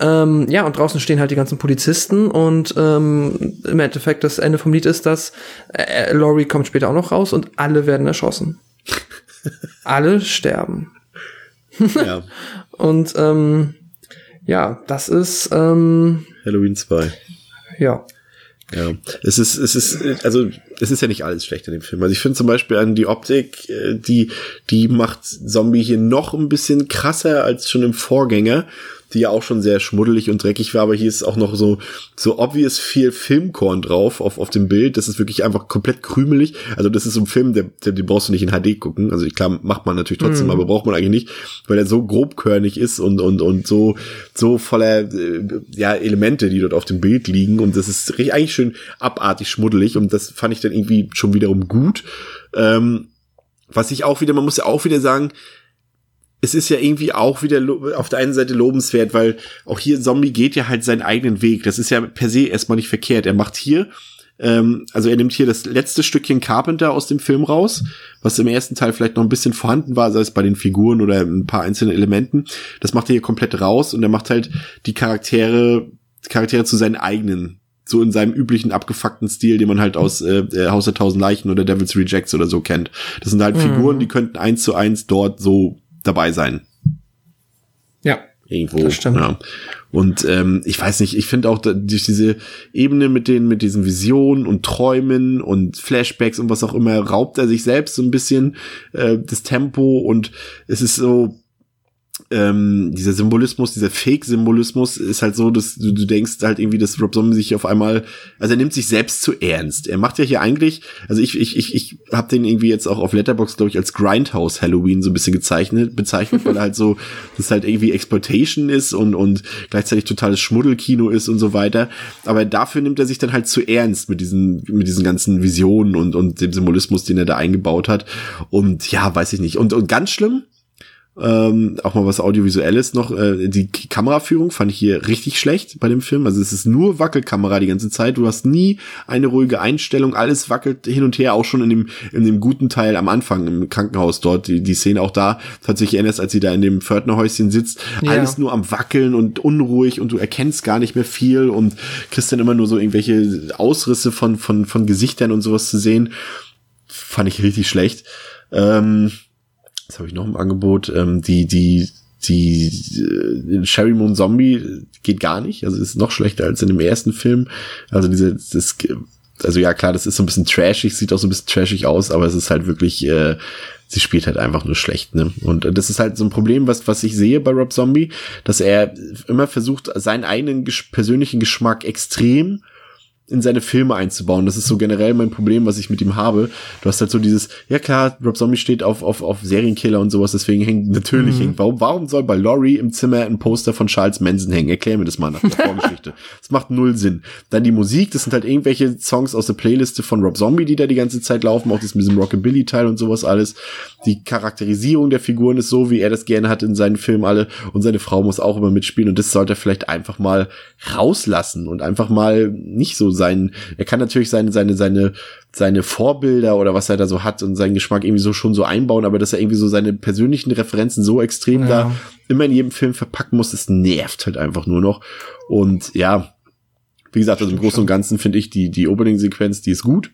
Ähm, ja, und draußen stehen halt die ganzen Polizisten und ähm, im Endeffekt das Ende vom Lied ist, dass äh, Laurie kommt später auch noch raus und alle werden erschossen. alle sterben. ja. Und ähm, ja, das ist ähm, Halloween 2. Ja. Ja, es ist, es ist, also es ist ja nicht alles schlecht in dem Film. Also ich finde zum Beispiel an die Optik, äh, die, die macht Zombie hier noch ein bisschen krasser als schon im Vorgänger die ja auch schon sehr schmuddelig und dreckig war, aber hier ist auch noch so, so obvious viel Filmkorn drauf auf, auf dem Bild. Das ist wirklich einfach komplett krümelig. Also das ist so ein Film, der, der, den brauchst du nicht in HD gucken. Also klar, macht man natürlich trotzdem, mm. aber braucht man eigentlich nicht, weil er so grobkörnig ist und, und, und so, so voller, äh, ja, Elemente, die dort auf dem Bild liegen. Und das ist eigentlich schön abartig schmuddelig und das fand ich dann irgendwie schon wiederum gut. Ähm, was ich auch wieder, man muss ja auch wieder sagen, es ist ja irgendwie auch wieder auf der einen Seite lobenswert, weil auch hier Zombie geht ja halt seinen eigenen Weg. Das ist ja per se erstmal nicht verkehrt. Er macht hier, ähm, also er nimmt hier das letzte Stückchen Carpenter aus dem Film raus, was im ersten Teil vielleicht noch ein bisschen vorhanden war, sei es bei den Figuren oder ein paar einzelnen Elementen. Das macht er hier komplett raus und er macht halt die Charaktere, Charaktere zu seinen eigenen so in seinem üblichen abgefuckten Stil, den man halt aus äh, Haus der Tausend Leichen oder Devil's Rejects oder so kennt. Das sind halt mhm. Figuren, die könnten eins zu eins dort so dabei sein. Ja. Irgendwo. Das stimmt. Ja. Und ähm, ich weiß nicht, ich finde auch durch diese Ebene mit den, mit diesen Visionen und Träumen und Flashbacks und was auch immer, raubt er sich selbst so ein bisschen äh, das Tempo und es ist so, ähm, dieser Symbolismus, dieser Fake-Symbolismus ist halt so, dass du, du denkst halt irgendwie, dass Rob Zombie sich auf einmal, also er nimmt sich selbst zu ernst. Er macht ja hier eigentlich, also ich ich ich ich habe den irgendwie jetzt auch auf Letterbox glaube ich als Grindhouse Halloween so ein bisschen gezeichnet, bezeichnet, weil er halt so, das halt irgendwie Exploitation ist und und gleichzeitig totales Schmuddelkino ist und so weiter. Aber dafür nimmt er sich dann halt zu ernst mit diesen mit diesen ganzen Visionen und und dem Symbolismus, den er da eingebaut hat. Und ja, weiß ich nicht. Und und ganz schlimm ähm, auch mal was Audiovisuelles noch. Äh, die Kameraführung fand ich hier richtig schlecht bei dem Film. Also es ist nur Wackelkamera die ganze Zeit. Du hast nie eine ruhige Einstellung. Alles wackelt hin und her, auch schon in dem, in dem guten Teil am Anfang im Krankenhaus dort. Die, die Szene auch da hat sich erinnert, als sie da in dem Pförtnerhäuschen sitzt. Ja. Alles nur am Wackeln und unruhig und du erkennst gar nicht mehr viel und kriegst dann immer nur so irgendwelche Ausrisse von, von, von Gesichtern und sowas zu sehen. Fand ich richtig schlecht. Ähm, was habe ich noch im Angebot? Ähm, die, die, die äh, Sherry Moon Zombie geht gar nicht. Also ist noch schlechter als in dem ersten Film. Also diese, das, also ja klar, das ist so ein bisschen trashig, sieht auch so ein bisschen trashig aus, aber es ist halt wirklich, äh, sie spielt halt einfach nur schlecht, ne? Und das ist halt so ein Problem, was, was ich sehe bei Rob Zombie, dass er immer versucht, seinen eigenen persönlichen Geschmack extrem in seine Filme einzubauen. Das ist so generell mein Problem, was ich mit ihm habe. Du hast halt so dieses, ja klar, Rob Zombie steht auf, auf, auf Serienkiller und sowas, deswegen hängt natürlich mhm. hängt. Warum, warum soll bei Laurie im Zimmer ein Poster von Charles Manson hängen? Erklär mir das mal nach der Vorgeschichte. Das macht null Sinn. Dann die Musik, das sind halt irgendwelche Songs aus der Playliste von Rob Zombie, die da die ganze Zeit laufen, auch das mit diesem Rockabilly-Teil und sowas alles. Die Charakterisierung der Figuren ist so, wie er das gerne hat in seinen Filmen alle und seine Frau muss auch immer mitspielen und das sollte er vielleicht einfach mal rauslassen und einfach mal nicht so sein, er kann natürlich seine, seine, seine, seine Vorbilder oder was er da so hat und seinen Geschmack irgendwie so schon so einbauen, aber dass er irgendwie so seine persönlichen Referenzen so extrem ja. da immer in jedem Film verpacken muss, das nervt halt einfach nur noch. Und ja, wie gesagt, also im Großen und Ganzen finde ich die, die Opening-Sequenz, die ist gut.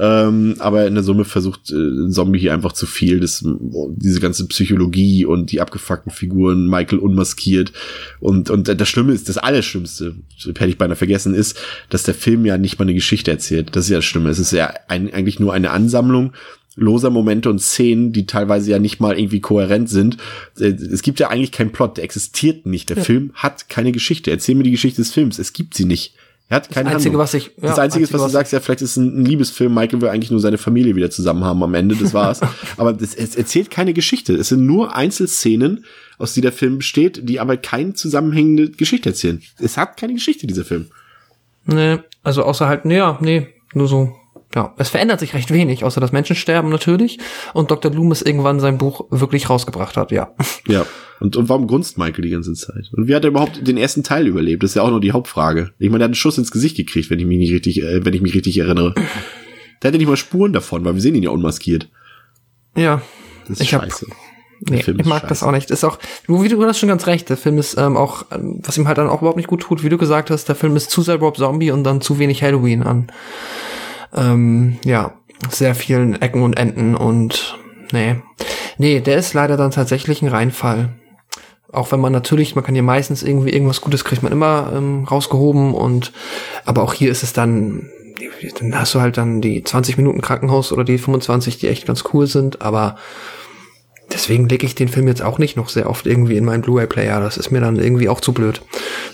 Ähm, aber in der Summe versucht äh, Zombie hier einfach zu viel. Das, diese ganze Psychologie und die abgefuckten Figuren, Michael unmaskiert. Und, und das Schlimme ist, das Allerschlimmste, hätte ich beinahe vergessen, ist, dass der Film ja nicht mal eine Geschichte erzählt. Das ist ja das Schlimme. Es ist ja ein, eigentlich nur eine Ansammlung loser Momente und Szenen, die teilweise ja nicht mal irgendwie kohärent sind. Äh, es gibt ja eigentlich keinen Plot, der existiert nicht. Der ja. Film hat keine Geschichte. Erzähl mir die Geschichte des Films. Es gibt sie nicht. Er hat keine das Einzige, Handlung. was ich, ja, das Einzige, was, was du sagst, ja, vielleicht ist ein, ein Liebesfilm. Michael will eigentlich nur seine Familie wieder zusammen haben am Ende. Das war's. aber das, es erzählt keine Geschichte. Es sind nur Einzelszenen, aus die der Film besteht, die aber keine zusammenhängende Geschichte erzählen. Es hat keine Geschichte, dieser Film. Nee, also außer halt, nee, ja, nee, nur so ja, es verändert sich recht wenig, außer dass Menschen sterben natürlich und Dr. Loomis irgendwann sein Buch wirklich rausgebracht hat, ja. Ja. Und, und warum grunzt Michael die ganze Zeit? Und wie hat er überhaupt den ersten Teil überlebt? Das ist ja auch noch die Hauptfrage. Ich meine, er hat einen Schuss ins Gesicht gekriegt, wenn ich mich nicht richtig, äh, wenn ich mich richtig erinnere. Der hatte nicht mal Spuren davon, weil wir sehen ihn ja unmaskiert. Ja. Das ist ich scheiße. Hab, nee, ich mag scheiße. das auch nicht. Ist auch, wie du hast schon ganz recht, der Film ist ähm, auch, was ihm halt dann auch überhaupt nicht gut tut, wie du gesagt hast, der Film ist zu sehr Rob Zombie und dann zu wenig Halloween an ähm, ja, sehr vielen Ecken und Enden und nee. Nee, der ist leider dann tatsächlich ein Reinfall. Auch wenn man natürlich, man kann hier meistens irgendwie irgendwas Gutes kriegt man immer ähm, rausgehoben und aber auch hier ist es dann, dann hast du halt dann die 20 Minuten Krankenhaus oder die 25, die echt ganz cool sind, aber deswegen lege ich den Film jetzt auch nicht noch sehr oft irgendwie in meinen Blu-ray-Player. Das ist mir dann irgendwie auch zu blöd.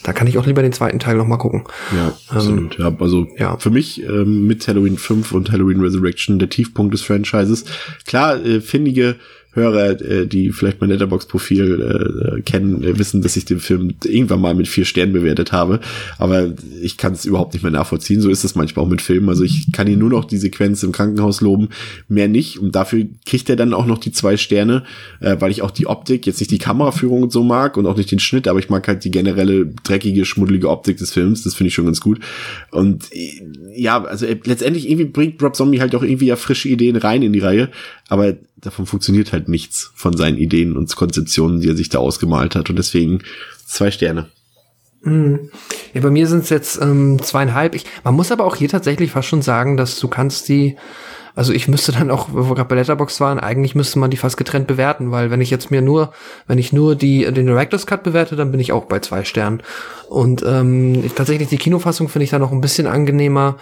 Da kann ich auch lieber den zweiten Teil noch mal gucken. Ja, ähm, absolut. Ähm, ja, also ja. für mich ähm, mit Halloween 5 und Halloween Resurrection der Tiefpunkt des Franchises. Klar, äh, findige Hörer, äh, die vielleicht mein Letterbox-Profil äh, kennen, äh, wissen, dass ich den Film irgendwann mal mit vier Sternen bewertet habe. Aber ich kann es überhaupt nicht mehr nachvollziehen. So ist es manchmal auch mit Filmen. Also ich kann hier nur noch die Sequenz im Krankenhaus loben, mehr nicht. Und dafür kriegt er dann auch noch die zwei Sterne, äh, weil ich auch die Optik, jetzt nicht die Kameraführung und so mag und auch nicht den Schnitt, aber ich mag halt die generelle dreckige, schmuddelige Optik des Films. Das finde ich schon ganz gut. Und äh, ja, also äh, letztendlich irgendwie bringt Rob Zombie halt auch irgendwie ja frische Ideen rein in die Reihe. Aber davon funktioniert halt nichts von seinen Ideen und Konzeptionen, die er sich da ausgemalt hat. Und deswegen zwei Sterne. Mhm. Ja, bei mir sind es jetzt ähm, zweieinhalb. Ich, man muss aber auch hier tatsächlich fast schon sagen, dass du kannst die, also ich müsste dann auch, wo wir gerade bei Letterbox waren, eigentlich müsste man die fast getrennt bewerten, weil wenn ich jetzt mir nur, wenn ich nur die den Director's Cut bewerte, dann bin ich auch bei zwei Sternen. Und ähm, tatsächlich die Kinofassung finde ich da noch ein bisschen angenehmer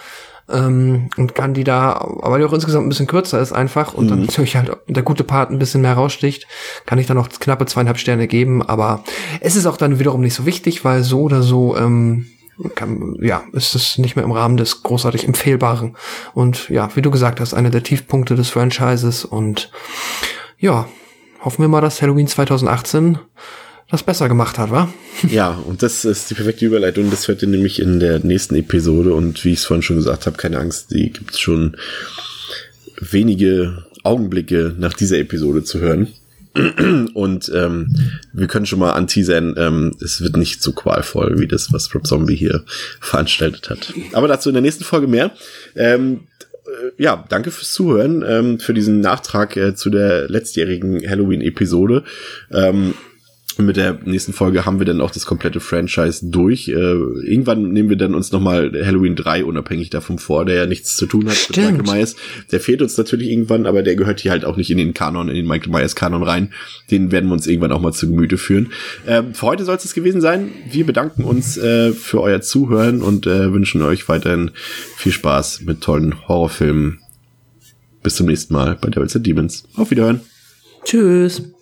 ähm, und kann die da, weil die auch insgesamt ein bisschen kürzer ist einfach und mhm. dann natürlich halt der gute Part ein bisschen mehr raussticht, kann ich dann noch knappe zweieinhalb Sterne geben, aber es ist auch dann wiederum nicht so wichtig, weil so oder so ähm, kann, ja, ist es nicht mehr im Rahmen des großartig Empfehlbaren. Und ja, wie du gesagt hast, einer der Tiefpunkte des Franchises und ja, hoffen wir mal, dass Halloween 2018 das besser gemacht hat, wa? Ja, und das ist die perfekte Überleitung. Das hört ihr nämlich in der nächsten Episode. Und wie ich es vorhin schon gesagt habe, keine Angst, die gibt es schon wenige Augenblicke nach dieser Episode zu hören. Und ähm, wir können schon mal anteasern, ähm, es wird nicht so qualvoll wie das, was Rob Zombie hier veranstaltet hat. Aber dazu in der nächsten Folge mehr. Ähm, äh, ja, danke fürs Zuhören, ähm, für diesen Nachtrag äh, zu der letztjährigen Halloween-Episode. Ähm, mit der nächsten Folge haben wir dann auch das komplette Franchise durch. Äh, irgendwann nehmen wir dann uns nochmal Halloween 3 unabhängig davon vor, der ja nichts zu tun hat Stimmt. mit Michael Myers. Der fehlt uns natürlich irgendwann, aber der gehört hier halt auch nicht in den Kanon, in den Michael Myers Kanon rein. Den werden wir uns irgendwann auch mal zu Gemüte führen. Ähm, für heute soll es gewesen sein. Wir bedanken uns äh, für euer Zuhören und äh, wünschen euch weiterhin viel Spaß mit tollen Horrorfilmen. Bis zum nächsten Mal bei Devils and Demons. Auf Wiederhören. Tschüss.